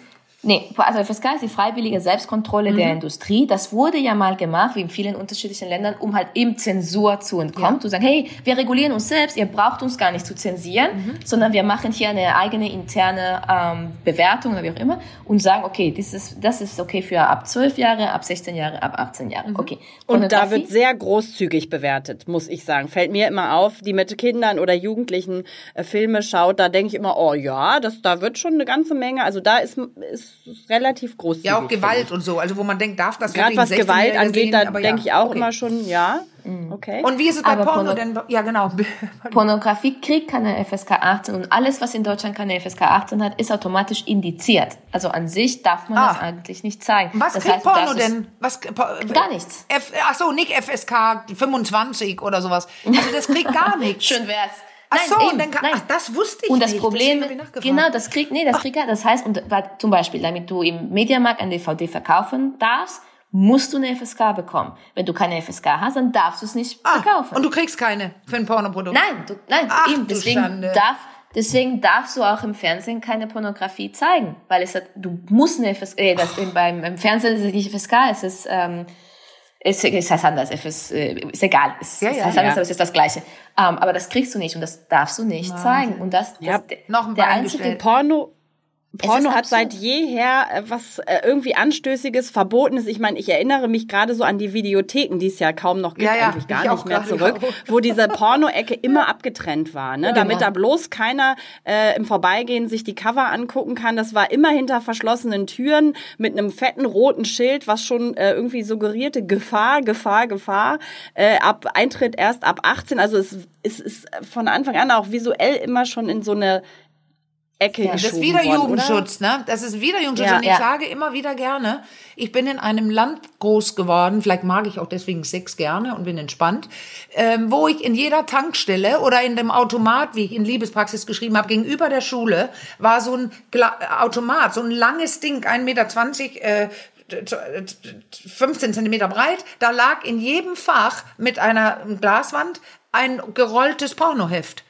Nee, also FSK ist die freiwillige Selbstkontrolle mhm. der Industrie. Das wurde ja mal gemacht, wie in vielen unterschiedlichen Ländern, um halt eben Zensur zu entkommen. Ja. Zu sagen, hey, wir regulieren uns selbst, ihr braucht uns gar nicht zu zensieren, mhm. sondern wir machen hier eine eigene interne ähm, Bewertung oder wie auch immer und sagen, okay, das ist, das ist okay für ab 12 Jahre, ab 16 Jahre, ab 18 Jahre. Mhm. Okay. Und da wird sehr großzügig bewertet, muss ich sagen. Fällt mir immer auf, die mit Kindern oder Jugendlichen äh, Filme schaut, da denke ich immer, oh ja, das, da wird schon eine ganze Menge, also da ist, ist ist relativ groß. Ja, auch Gewalt und so. Also wo man denkt, darf das Gerade was Gewalt angeht, da denke ja. ich auch okay. immer schon, ja. Mhm. Okay. Und wie ist es bei aber Porno denn? Ja, genau. Pornografie kriegt keine FSK 18 und alles, was in Deutschland keine FSK 18 hat, ist automatisch indiziert. Also an sich darf man ah. das eigentlich nicht zeigen. Was das kriegt heißt, Porno denn? Was, gar nichts. F, ach so, nicht FSK 25 oder sowas. Also das kriegt gar nichts. Schön wär's. Ach so, nein, dann nein. Ach, das wusste ich Und das nicht. Problem, genau, das kriegt, nee, das kriegt er. Das heißt, und zum Beispiel, damit du im Mediamarkt ein DVD verkaufen darfst, musst du eine FSK bekommen. Wenn du keine FSK hast, dann darfst du es nicht ah, verkaufen. Und du kriegst keine für ein Pornoprodukt? Nein, du, nein, Ach, eben. Deswegen darf, deswegen darfst du auch im Fernsehen keine Pornografie zeigen, weil es hat, du musst eine FSK, äh, das, beim, im Fernsehen ist es nicht FSK, es ist, ähm, es, es heißt anders, es ist, äh, ist egal, es, ja, ja, es heißt anders, ja. aber es ist das Gleiche. Um, ähm, aber das kriegst du nicht und das darfst du nicht Wahnsinn. zeigen. Und das, das ja, noch ein der einzige Porno Porno hat seit jeher äh, was äh, irgendwie Anstößiges, Verbotenes. Ich meine, ich erinnere mich gerade so an die Videotheken, die es ja kaum noch gibt, ja, ja, eigentlich gar nicht mehr zurück, wo diese Porno-Ecke immer abgetrennt war, ne? Damit genau. da bloß keiner äh, im Vorbeigehen sich die Cover angucken kann. Das war immer hinter verschlossenen Türen mit einem fetten roten Schild, was schon äh, irgendwie suggerierte Gefahr, Gefahr, Gefahr. Äh, ab Eintritt erst ab 18. Also es, es ist von Anfang an auch visuell immer schon in so eine Ecke ja, Das ist wieder worden, Jugendschutz, oder? ne? Das ist wieder Jugendschutz. Ja, und ich ja. sage immer wieder gerne, ich bin in einem Land groß geworden, vielleicht mag ich auch deswegen Sex gerne und bin entspannt, ähm, wo ich in jeder Tankstelle oder in dem Automat, wie ich in Liebespraxis geschrieben habe, gegenüber der Schule, war so ein Gla Automat, so ein langes Ding, 1,20 Meter, äh, 15 Zentimeter breit. Da lag in jedem Fach mit einer Glaswand ein gerolltes Pornoheft.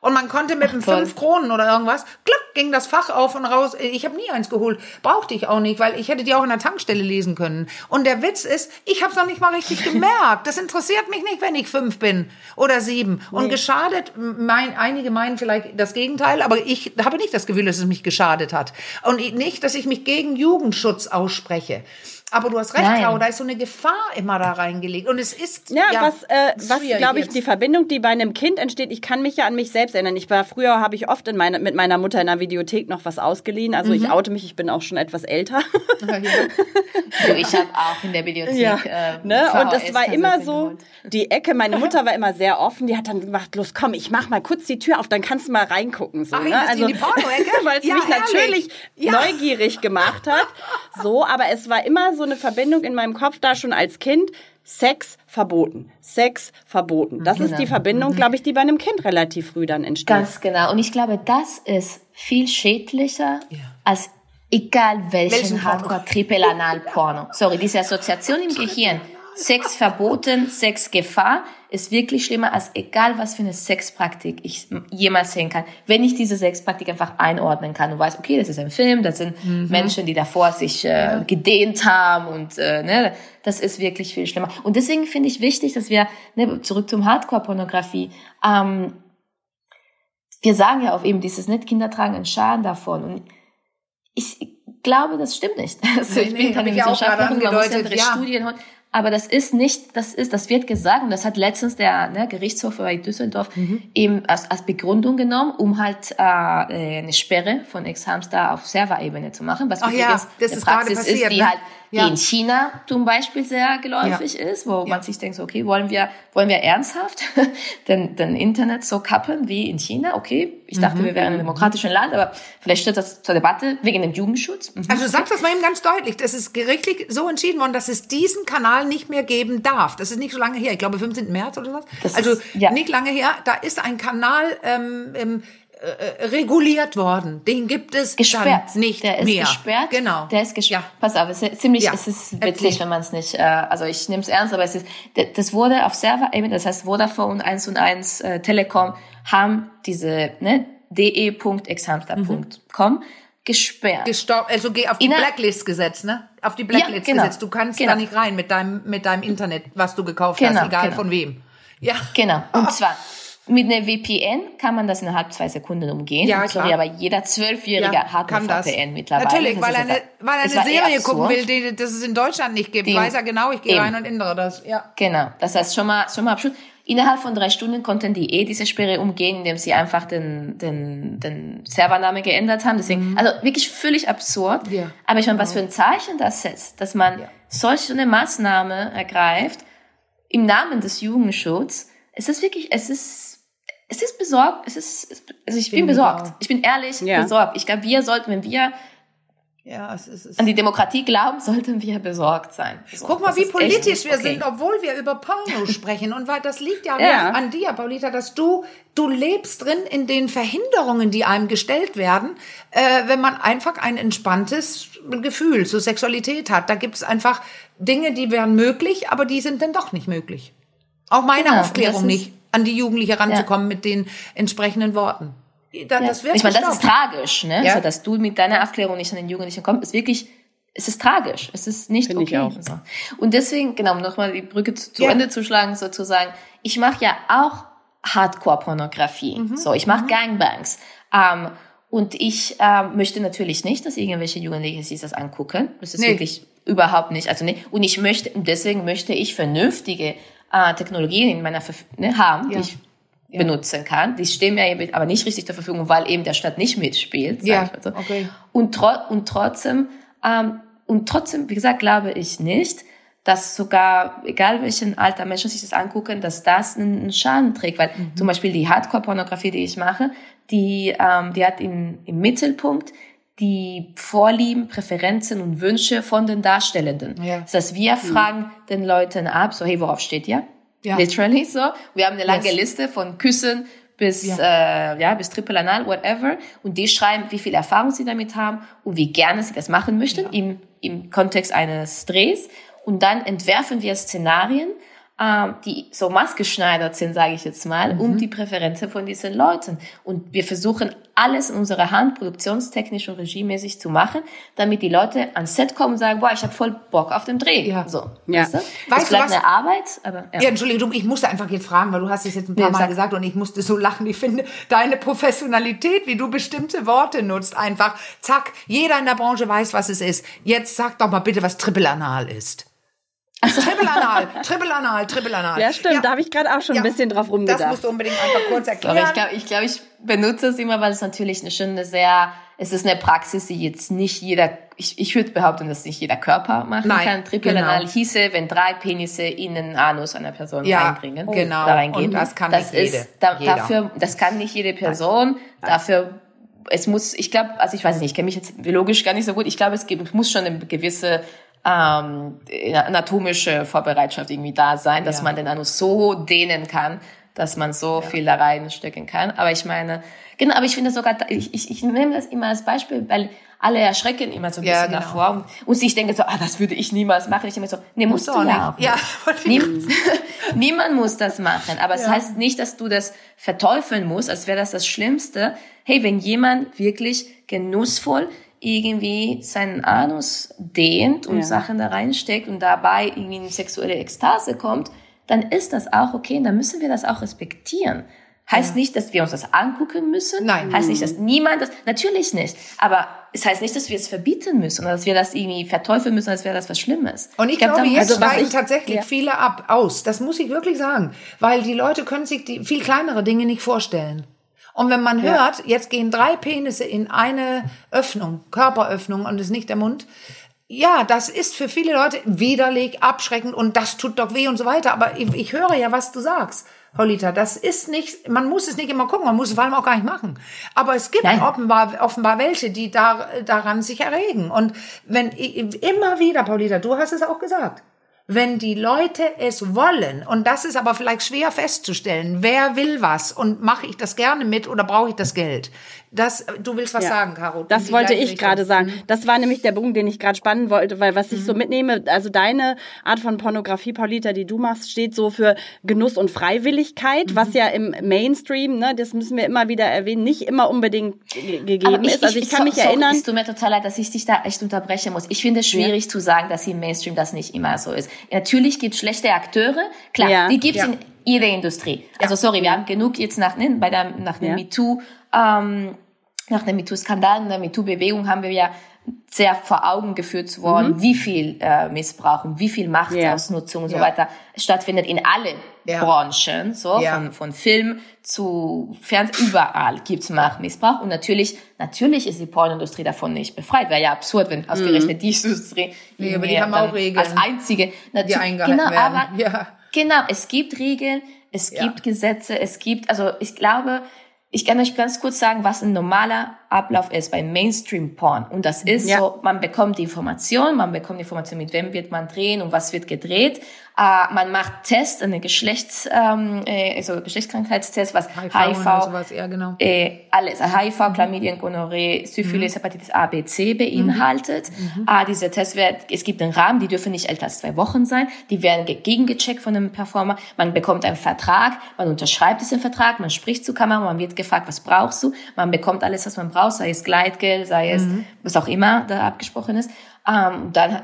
Und man konnte mit dem fünf Kronen oder irgendwas, klack, ging das Fach auf und raus. Ich habe nie eins geholt. Brauchte ich auch nicht, weil ich hätte die auch in der Tankstelle lesen können. Und der Witz ist, ich habe es noch nicht mal richtig gemerkt. Das interessiert mich nicht, wenn ich fünf bin oder sieben. Und nee. geschadet, mein, einige meinen vielleicht das Gegenteil, aber ich habe nicht das Gefühl, dass es mich geschadet hat. Und nicht, dass ich mich gegen Jugendschutz ausspreche. Aber du hast recht, Nein. Clau, da ist so eine Gefahr immer da reingelegt. Und es ist. Ja, ja was, äh, was glaube ich, jetzt. die Verbindung, die bei einem Kind entsteht, ich kann mich ja an mich selbst erinnern. Ich war früher, habe ich oft in meine, mit meiner Mutter in der Videothek noch was ausgeliehen. Also mhm. ich oute mich, ich bin auch schon etwas älter. Ja, du, ich habe auch in der Videothek. Ja, äh, ne? Und das war immer so, die Ecke, meine Mutter war immer sehr offen, die hat dann gemacht, los komm, ich mach mal kurz die Tür auf, dann kannst du mal reingucken. So, Ach, ne? Also, die weil es ja, mich herrlich. natürlich neugierig gemacht hat. So, aber es war immer so eine Verbindung in meinem Kopf da schon als Kind. Sex verboten. Sex verboten. Das genau. ist die Verbindung, mhm. glaube ich, die bei einem Kind relativ früh dann entsteht. Ganz genau. Und ich glaube, das ist viel schädlicher ja. als egal welchen, welchen Hardcore-Triple-Anal-Porno. Sorry, diese Assoziation im Gehirn Sex verboten, Sex Gefahr ist wirklich schlimmer als egal was für eine Sexpraktik ich jemals sehen kann. Wenn ich diese Sexpraktik einfach einordnen kann und weiß, okay, das ist ein Film, das sind mhm. Menschen, die davor sich äh, gedehnt haben und äh, ne, das ist wirklich viel schlimmer. Und deswegen finde ich wichtig, dass wir ne, zurück zum Hardcore-Pornografie. Ähm, wir sagen ja auch eben dieses nicht Kinder tragen einen Schaden davon und ich glaube, das stimmt nicht. Also nee, ich bin nee, keine Wissenschaftlerin, man muss ja, ja. Studien holen. Aber das ist nicht, das ist, das wird gesagt und das hat letztens der ne, Gerichtshof bei Düsseldorf mhm. eben als, als Begründung genommen, um halt äh, eine Sperre von Ex-Hamster auf Serverebene zu machen, was Ach ja, das ist Praxis ist, die ne? halt Ja. die in China zum Beispiel sehr geläufig Ja. ist, wo Ja. man sich denkt, so, okay, wollen wir, wollen wir ernsthaft den, den Internet so kappen wie in China? Okay, ich Mhm. dachte, wir wären ein demokratisches Land, aber vielleicht steht das zur Debatte wegen dem Jugendschutz. Mhm. Also sag das mal eben ganz deutlich. Das ist gerichtlich so entschieden worden, dass es diesen Kanal nicht mehr geben darf. Das ist nicht so lange her. Ich glaube 15. März oder was. Das also ist- nicht lange her. Da ist ein Kanal ähm, äh, reguliert worden. Den gibt es gesperrt. dann nicht der ist mehr. gesperrt. Genau. Der ist gesperrt. Ja. Pass auf, es ist ziemlich, Ja. es ist Erzähl. witzig, wenn man es nicht, äh, also ich nehme es ernst, aber es ist, das wurde auf Server, eben, das heißt Vodafone 1 und 1 äh, Telekom haben diese, ne, de.exhamster.com gesperrt. Gestorben, also geh auf die Inner- Blacklist gesetzt, ne? Auf die Blacklist genau. gesetzt. Du kannst Genau. da nicht rein mit deinem, mit deinem Internet, was du gekauft Genau, hast, egal genau. von wem. Ja. Genau. Und zwar mit einer VPN kann man das innerhalb zwei Sekunden umgehen. Ja, Sorry, klar. aber jeder Zwölfjährige Ja, hat eine. VPN mittlerweile. Natürlich, weil er eine, weil eine Serie gucken will, die, das es in Deutschland nicht gibt. Die- Weiß er genau, ich gehe Eben. rein und ändere das. Ja. Genau, das heißt schon mal, schon mal abschluss. Innerhalb von drei Stunden konnten die eh diese Sperre umgehen, indem sie einfach den, den, den Servername geändert haben. Deswegen, also wirklich völlig absurd. Mhm. Ja, Aber ich meine, was für ein Zeichen das setzt, dass man Ja. solch eine Maßnahme ergreift im Namen des Jugendschutzes. Es ist wirklich, es ist, es ist besorgt, es ist, also ich bin, Bin besorgt. auch. Ich bin ehrlich Ja. besorgt. Ich glaube, wir sollten, wenn wir Ja, es ist, es an die Demokratie glauben, sollten wir besorgt sein. So, Guck mal, wie politisch wir okay. sind, obwohl wir über Porno sprechen. Und weil das liegt ja, Ja. an dir, Paulita, dass du, du lebst drin in den Verhinderungen, die einem gestellt werden, äh, wenn man einfach ein entspanntes Gefühl zur Sexualität hat. Da gibt es einfach Dinge, die wären möglich, aber die sind dann doch nicht möglich. Auch meine Genau, Aufklärung ist- nicht, an die Jugendliche ranzukommen mit den entsprechenden Worten. Da, Das wird ich meine, das ist tragisch, ne? Ja. Also, dass du mit deiner Aufklärung nicht an den Jugendlichen kommst, ist wirklich, es ist tragisch. Es ist nicht Finde ich okay. auch. So. Und deswegen, genau, um nochmal die Brücke zu, zu Ja. Ende zu schlagen, sozusagen, ich mache ja auch Hardcore-Pornografie. Mhm. So, ich mache Gangbangs. Ähm, und ich ähm, möchte natürlich nicht, dass irgendwelche Jugendliche sich das angucken. Das ist Nee. wirklich überhaupt nicht. Also nee. Und ich möchte, und deswegen möchte ich vernünftige äh, Technologien in meiner Verf ne, haben, Ja. die ich benutzen kann. Die stehen mir eben aber nicht richtig zur Verfügung, weil eben der Staat nicht mitspielt. Ja, so. okay. Und, tro und trotzdem, ähm, und trotzdem, wie gesagt, glaube ich nicht, dass sogar, egal welchen Alter Menschen sich das angucken, dass das einen einen Schaden trägt. Weil Mhm. zum Beispiel die Hardcore-Pornografie, die ich mache, die, ähm, die hat im, im Mittelpunkt die Vorlieben, Präferenzen und Wünsche von den Darstellenden. Ja. Das heißt, wir fragen den Leuten ab, so, hey, worauf steht ihr? Ja. Literally so. Wir haben eine lange Yes. Liste von Küssen bis, Ja. äh, ja, bis Triple Anal, whatever. Und die schreiben, wie viel Erfahrung sie damit haben und wie gerne sie das machen möchten im, im Kontext eines Drehs. Und dann entwerfen wir Szenarien, ähm, die so maßgeschneidert sind, sage ich jetzt mal, Mhm. um die Präferenzen von diesen Leuten. Und wir versuchen alles in unserer Hand produktionstechnisch und regiemäßig zu machen, damit die Leute ans Set kommen und sagen, boah, ich habe voll Bock auf den Dreh. Ja. So, Ja. weißt du? Weißt es du was? eine Arbeit, aber ja. Ja, Entschuldigung, ich musste einfach jetzt fragen, weil du hast es jetzt ein paar Ja, Mal sag. gesagt und ich musste so lachen. Ich finde, deine Professionalität, wie du bestimmte Worte nutzt, einfach, zack, jeder in der Branche weiß, was es ist. Jetzt sag doch mal bitte, was Triple Anal ist. Triple Anal, Triple Anal, Triple Anal. Ja, stimmt. Da habe ich gerade auch schon Ja. ein bisschen drauf rumgedacht. Das musst du unbedingt einfach kurz erklären. Aber ich glaube, ich, glaub, ich benutze es immer, weil es natürlich eine, schon eine sehr, es ist eine Praxis, die jetzt nicht jeder, ich, ich würde behaupten, dass nicht jeder Körper machen Nein, kann. Triple genau. Anal hieße, wenn drei Penisse in den Anus einer Person Ja, reinbringen. genau. Da reingeben. Und das kann das nicht ist, jede. Da, Jeder. Dafür, das kann nicht jede Person. Dafür, es muss, ich glaube, also ich weiß nicht, ich kenne mich jetzt biologisch gar nicht so gut. Ich glaube, es gibt, es muss schon eine gewisse ähm, anatomische Vorbereitschaft irgendwie da sein, dass Ja. man den Anus so dehnen kann, dass man so viel da reinstecken kann. Aber ich meine, genau, aber ich finde sogar, ich, ich, ich nehme das immer als Beispiel, weil alle erschrecken immer so ein Ja, bisschen genau. davor. Und, und ich denke so, ah, das würde ich niemals machen. Ich denke so, nee, musst, Musst du ja nicht. Ja. Niem Niemand muss das machen. Aber es heißt nicht, dass du das verteufeln musst, als wäre das das Schlimmste. Hey, wenn jemand wirklich genussvoll irgendwie seinen Anus dehnt und Ja. Sachen da reinsteckt und dabei irgendwie in sexuelle Ekstase kommt, dann ist das auch okay und dann müssen wir das auch respektieren. Heißt nicht, dass wir uns das angucken müssen. Nein. Heißt nicht, dass niemand das, natürlich nicht. Aber es heißt nicht, dass wir es verbieten müssen oder dass wir das irgendwie verteufeln müssen, als wäre das was Schlimmes. Und ich, glaub, glaube, da- jetzt also steigen ich- tatsächlich ja. viele ab, aus. Das muss ich wirklich sagen. Weil die Leute können sich die viel kleinere Dinge nicht vorstellen. Und wenn man hört, jetzt gehen drei Penisse in eine Öffnung, Körperöffnung und ist nicht der Mund, ja, das ist für viele Leute widerlich, abschreckend und das tut doch weh und so weiter. Aber ich, ich höre ja, was du sagst. Paulita, das ist nicht, man muss es nicht immer gucken, man muss es vor allem auch gar nicht machen. Aber es gibt offenbar, offenbar welche, die da, daran sich erregen. Und wenn, immer wieder, Paulita, du hast es auch gesagt, wenn die Leute es wollen, und das ist aber vielleicht schwer festzustellen, wer will was und mache ich das gerne mit oder brauche ich das Geld? Das, du willst was ja. sagen, Caro. Das wollte ich gerade sagen. Das war nämlich der Punkt, den ich gerade spannen wollte, weil was ich so mhm. mitnehme, also deine Art von Pornografie, Paulita, die du machst, steht so für Genuss und Freiwilligkeit, mhm. was ja im Mainstream, ne, das müssen wir immer wieder erwähnen, nicht immer unbedingt gegeben ich, ist. Also ich, ich kann mich so, erinnern. Es tut mir total leid, dass ich dich da echt unterbrechen muss. Ich finde es schwierig ja. zu sagen, dass im Mainstream das nicht immer so ist. Natürlich gibt es schlechte Akteure, klar, ja. die gibt es in jeder Industrie. Also sorry, wir haben genug jetzt nach, ne, bei der, nach dem MeToo ähm, nach dem MeToo-Skandal, in der MeToo-Bewegung haben wir ja sehr vor Augen geführt worden, mhm. wie viel äh, Missbrauch und wie viel Machtausnutzung yeah. und so yeah. weiter stattfindet in allen yeah. Branchen, so von, von Film zu Fernsehen, überall gibt's Machtmissbrauch und natürlich, natürlich ist die Pornindustrie davon nicht befreit. Wäre ja absurd, wenn ausgerechnet mhm. die Industrie nee, aber die haben auch Regeln, als einzige, die eingehalten genau, werden. aber ja. genau, es gibt Regeln, es gibt Gesetze, es gibt, also ich glaube, ich kann euch ganz kurz sagen, was ein normaler Ablauf ist bei Mainstream Porn. Und das ist ja. so, man bekommt die Information, man bekommt die Information, mit wem wird man drehen und was wird gedreht. Äh, man macht Tests, eine Geschlechts, ähm, äh, also Geschlechtskrankheitstest, was HIV, HIV sowas, ja, genau. äh, alles, HIV, mhm. Chlamydien, Gonorrhoe, Syphilis, mhm. Hepatitis A, B, C beinhaltet. Mhm. Äh, diese Tests werden, es gibt einen Rahmen, die dürfen nicht älter als zwei Wochen sein, die werden gegengecheckt von einem Performer, man bekommt einen Vertrag, man unterschreibt diesen Vertrag, man spricht zur Kamera, man wird gefragt, was brauchst du, man bekommt alles, was man braucht, sei es Gleitgeld, sei es mhm. was auch immer da abgesprochen ist. Ähm, dann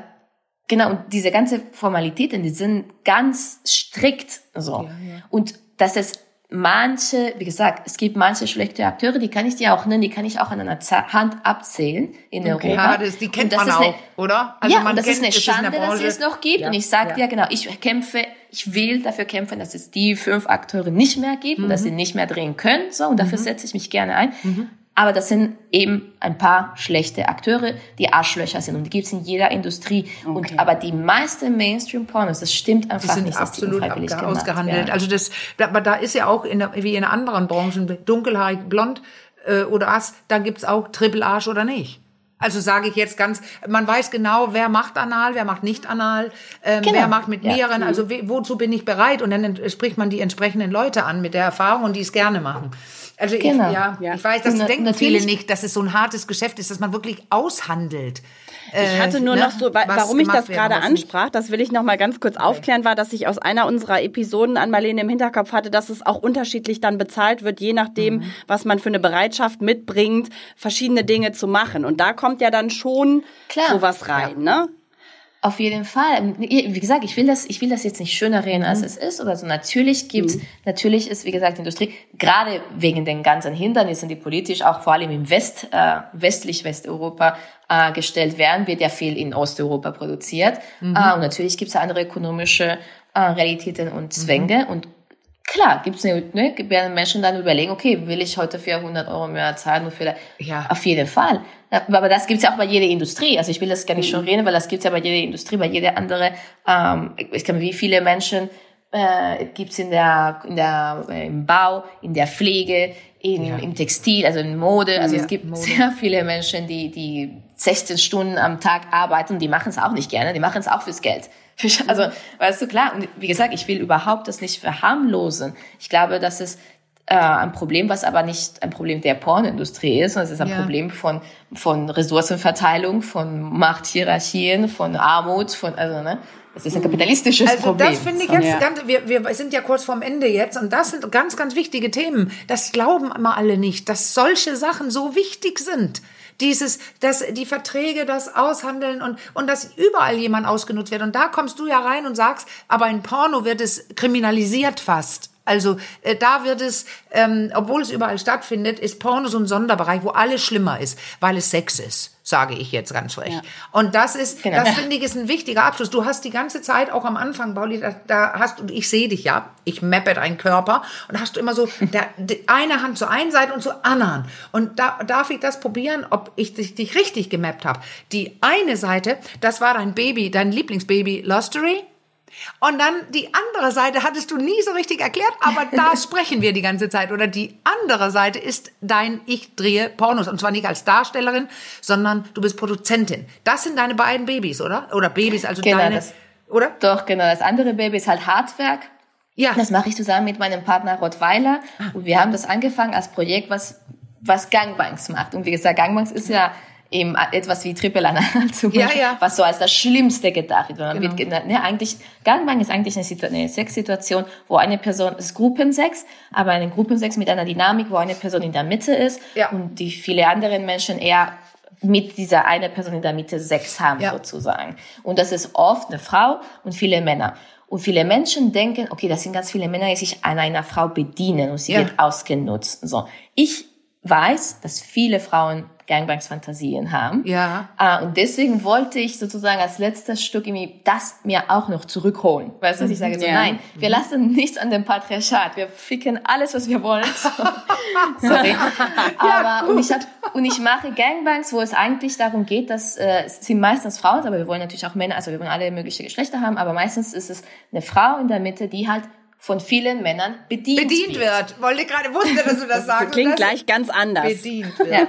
Genau, und diese ganze Formalitäten, die sind ganz strikt so. Ja, ja. Und dass es manche, wie gesagt, es gibt manche schlechte Akteure, die kann ich dir auch nennen, die kann ich auch an einer Hand abzählen in okay. Europa. Ja, das, die kennt man auch, eine, oder? Also ja, man und das kennt, ist eine Schande, das dass es noch gibt. Ja, und ich sage ja. dir, genau, ich kämpfe, ich will dafür kämpfen, dass es die fünf Akteure nicht mehr gibt mhm. und dass sie nicht mehr drehen können. So, und dafür mhm. setze ich mich gerne ein. Mhm. Aber das sind eben ein paar schlechte Akteure, die Arschlöcher sind. Und die gibt's in jeder Industrie. Okay. Und, aber die meisten Mainstream-Pornos, das stimmt einfach die sind nicht. absolut die ausgehandelt. Also das, aber da ist ja auch in wie in anderen Branchen, dunkelhaarig, blond äh, oder was, da gibt's auch Triple Arsch oder nicht. Also sage ich jetzt ganz, man weiß genau, wer macht anal, wer macht nicht anal, ähm, genau. wer macht mit mehreren, ja. also wozu bin ich bereit? Und dann spricht man die entsprechenden Leute an mit der Erfahrung und die es gerne machen. Also genau. ich, ja, ja, ich weiß, das und denken viele nicht, dass es so ein hartes Geschäft ist, dass man wirklich aushandelt. Ich hatte nur äh, ne, noch so, warum ich das gerade ansprach, das will ich noch mal ganz kurz okay. aufklären, war, dass ich aus einer unserer Episoden an Marlene im Hinterkopf hatte, dass es auch unterschiedlich dann bezahlt wird, je nachdem, mhm. was man für eine Bereitschaft mitbringt, verschiedene Dinge zu machen. Und da kommt ja dann schon Klar. sowas rein, ja. ne? Auf jeden Fall. Wie gesagt, ich will das, ich will das jetzt nicht schöner reden, als mhm. es ist oder so. Natürlich gibt's, mhm. natürlich ist, wie gesagt, die Industrie, gerade wegen den ganzen Hindernissen, die politisch auch vor allem im West, äh, westlich Westeuropa äh, gestellt werden, wird ja viel in Osteuropa produziert. Mhm. Äh, und natürlich gibt's andere ökonomische äh, Realitäten und Zwänge mhm. und Klar, gibt's eine, ne, werden Menschen dann überlegen, okay, will ich heute für 100 Euro mehr zahlen? Und für, ja. Auf jeden Fall. Aber das gibt's ja auch bei jeder Industrie. Also ich will das gar nicht schon mhm. reden, weil das gibt's ja bei jeder Industrie, bei jeder andere. Ähm, ich kann wie viele Menschen äh, gibt's in der, in der äh, im Bau, in der Pflege, in, ja. im Textil, also in Mode. Also ja, es gibt Mode. sehr viele Menschen, die die 16 Stunden am Tag arbeiten. Die machen es auch nicht gerne. Die machen es auch fürs Geld. Also, weißt du, klar. Und wie gesagt, ich will überhaupt das nicht verharmlosen. Ich glaube, dass es äh, ein Problem, was aber nicht ein Problem der Pornindustrie ist, sondern es ist ein ja. Problem von, von Ressourcenverteilung, von Machthierarchien, von Armut, von, also, ne? Das ist ein kapitalistisches also Problem. Das finde ich jetzt ja. ganz, wir, wir sind ja kurz vorm Ende jetzt und das sind ganz, ganz wichtige Themen. Das glauben immer alle nicht, dass solche Sachen so wichtig sind. Dieses, dass die Verträge, das Aushandeln und, und dass überall jemand ausgenutzt wird. Und da kommst du ja rein und sagst, aber in Porno wird es kriminalisiert fast. Also äh, da wird es, ähm, obwohl es überall stattfindet, ist Porno so ein Sonderbereich, wo alles schlimmer ist, weil es Sex ist. Sage ich jetzt ganz frech. Ja. Und das ist, Genau. das finde ich ist ein wichtiger Abschluss. Du hast die ganze Zeit auch am Anfang, Pauli, da, da hast du, ich sehe dich ja, ich mappe deinen Körper und hast du immer so der, eine Hand zur einen Seite und zur anderen. Und da darf ich das probieren, ob ich dich, dich richtig gemappt habe. Die eine Seite, das war dein Baby, dein Lieblingsbaby Lostery. Und dann die andere Seite hattest du nie so richtig erklärt, aber da sprechen wir die ganze Zeit. Oder die andere Seite ist dein Ich drehe Pornos. Und zwar nicht als Darstellerin, sondern du bist Produzentin. Das sind deine beiden Babys, oder? Oder Babys, also Genau, deine. das- Oder? Doch, genau. Das andere Baby ist halt Handwerk. Ja. Das mache ich zusammen mit meinem Partner Rottweiler. Und wir haben das angefangen als Projekt, was, was Gangbanks macht. Und wie gesagt, Gangbanks ist ja eben etwas wie Triple Anal zum Ja, Beispiel, ja. was so als das Schlimmste gedacht wird. Man Genau. wird ne, eigentlich, Gangbang ist eigentlich eine, eine Sexsituation, wo eine Person, es ist Gruppensex, aber eine Gruppensex mit einer Dynamik, wo eine Person in der Mitte ist Ja. und die viele anderen Menschen eher mit dieser eine Person in der Mitte Sex haben Ja. sozusagen. Und das ist oft eine Frau und viele Männer. Und viele Menschen denken, okay, das sind ganz viele Männer, die sich an einer Frau bedienen und sie Ja. wird ausgenutzt. So. Ich weiß, dass viele Frauen Gangbangs-Fantasien haben. Ja. Ah, und deswegen wollte ich sozusagen als letztes Stück irgendwie das mir auch noch zurückholen. Weißt du, dass ich sage so, Ja. nein, wir lassen nichts an dem Patriarchat. Wir ficken alles, was wir wollen. So. Sorry. aber, und ich hab, und ich mache Gangbangs, wo es eigentlich darum geht, dass, äh, es sind meistens Frauen, aber wir wollen natürlich auch Männer, also wir wollen alle mögliche Geschlechter haben, aber meistens ist es eine Frau in der Mitte, die halt von vielen Männern bedient, Bedient wird. Wollte gerade, wusste, dass du das sagst. Klingt das gleich ganz anders. Bedient wird. Ja.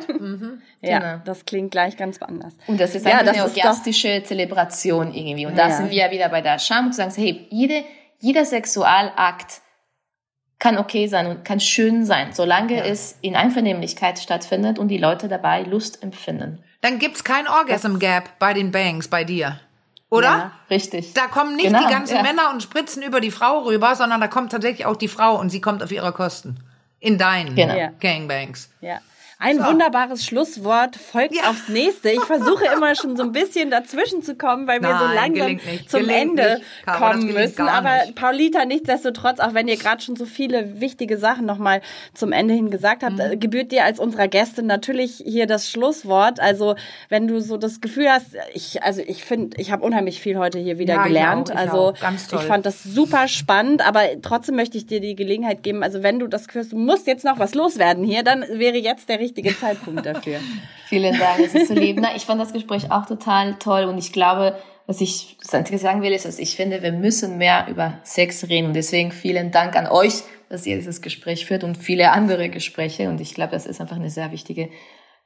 Ja, Genau. das klingt gleich ganz anders. Und das ist Ja, eine orgastische Zelebration irgendwie. Und da Ja. sind wir ja wieder bei der Scham und zu sagen, hey, jede, jeder Sexualakt kann okay sein und kann schön sein, solange es in Einvernehmlichkeit stattfindet und die Leute dabei Lust empfinden. Dann gibt's kein Orgasm Gap bei den Bangs bei dir. Oder? Ja. Richtig. Da kommen nicht Genau, die ganzen ja. Männer und spritzen über die Frau rüber, sondern da kommt tatsächlich auch die Frau und sie kommt auf ihre Kosten. In deinen Genau. Gangbangs. Ja. Ein So. wunderbares Schlusswort folgt Ja. aufs nächste. Ich versuche immer schon so ein bisschen dazwischen zu kommen, weil wir so langsam zum Gelingt Ende Caro, kommen müssen. Aber nicht. Paulita, nichtsdestotrotz, auch wenn ihr gerade schon so viele wichtige Sachen nochmal zum Ende hin gesagt habt, Mhm. äh, gebührt dir als unserer Gästin natürlich hier das Schlusswort. Also wenn du so das Gefühl hast, ich, also ich finde, ich habe unheimlich viel heute hier wieder Ja, ich gelernt. auch, ich also auch. Ganz toll. ich fand das super spannend, aber trotzdem möchte ich dir die Gelegenheit geben, also wenn du das Gefühl hast, du musst jetzt noch was loswerden hier, dann wäre jetzt der richtige Zeitpunkt dafür. Vielen Dank, es ist so lieb. Na, ich fand das Gespräch auch total toll und ich glaube, was ich das Einzige sagen will, ist, dass ich finde, wir müssen mehr über Sex reden und deswegen vielen Dank an euch, dass ihr dieses Gespräch führt und viele andere Gespräche und ich glaube, das ist einfach eine sehr wichtige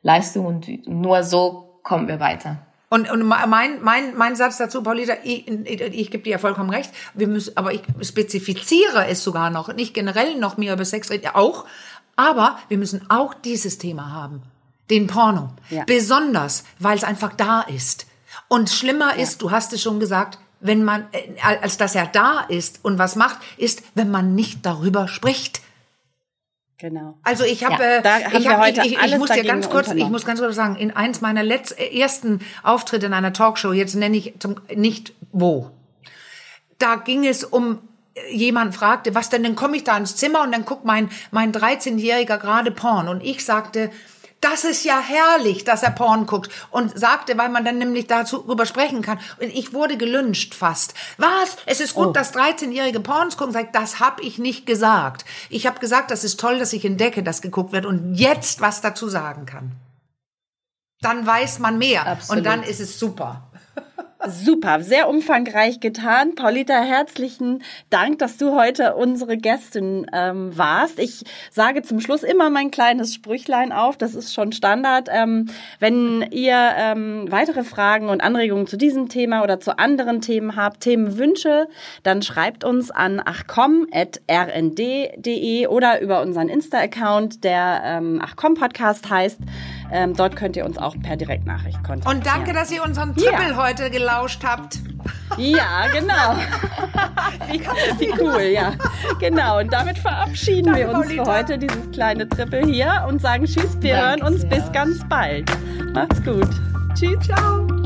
Leistung und nur so kommen wir weiter. Und, und mein, mein, mein Satz dazu, Paulita, ich, ich, ich gebe dir ja vollkommen recht, wir müssen, aber ich spezifiziere es sogar noch, nicht generell noch mehr über Sex reden, auch, aber wir müssen auch dieses Thema haben, den Porno. Ja. Besonders, weil es einfach da ist. Und schlimmer ist, du hast es schon gesagt, wenn man, äh, als dass er da ist und was macht, ist, wenn man nicht darüber spricht. Genau. Also ich habe, Ja, äh, ich, hab, ich, ich, ich muss dir ganz kurz, ich muss ganz kurz sagen, in eins meiner letzten, ersten Auftritte in einer Talkshow, jetzt nenne ich zum, nicht wo, da ging es um äh, jemand fragte, was denn, dann komme ich da ins Zimmer und dann guckt mein mein 13-jähriger gerade Porn und ich sagte, das ist ja herrlich, dass er Porn guckt und sagte, weil man dann nämlich darüber sprechen kann. Und ich wurde gelünscht fast. Was? Es ist gut, Oh. dass 13-jährige Porns gucken. Sagt, das habe ich nicht gesagt. Ich habe gesagt, das ist toll, dass ich entdecke, dass geguckt wird und jetzt was dazu sagen kann. Dann weiß man mehr Absolut. und dann ist es super. Super, sehr umfangreich getan. Paulita, herzlichen Dank, dass du heute unsere Gästin ähm, warst. Ich sage zum Schluss immer mein kleines Sprüchlein auf, das ist schon Standard. Ähm, wenn ihr ähm, weitere Fragen und Anregungen zu diesem Thema oder zu anderen Themen habt, Themenwünsche, dann schreibt uns an achcom.rnd.de oder über unseren Insta-Account, der ähm, achcom-Podcast heißt. Ähm, dort könnt ihr uns auch per Direktnachricht kontaktieren. Und danke, dass ihr unseren Triple heute gelauscht habt. Ja, genau. wie, wie cool, ja. Genau. Und damit verabschieden wir uns für Paulita. heute dieses kleine Triple hier und sagen Tschüss, wir Danke hören uns sehr. bis ganz bald. Macht's gut. Tschüss. Ciao.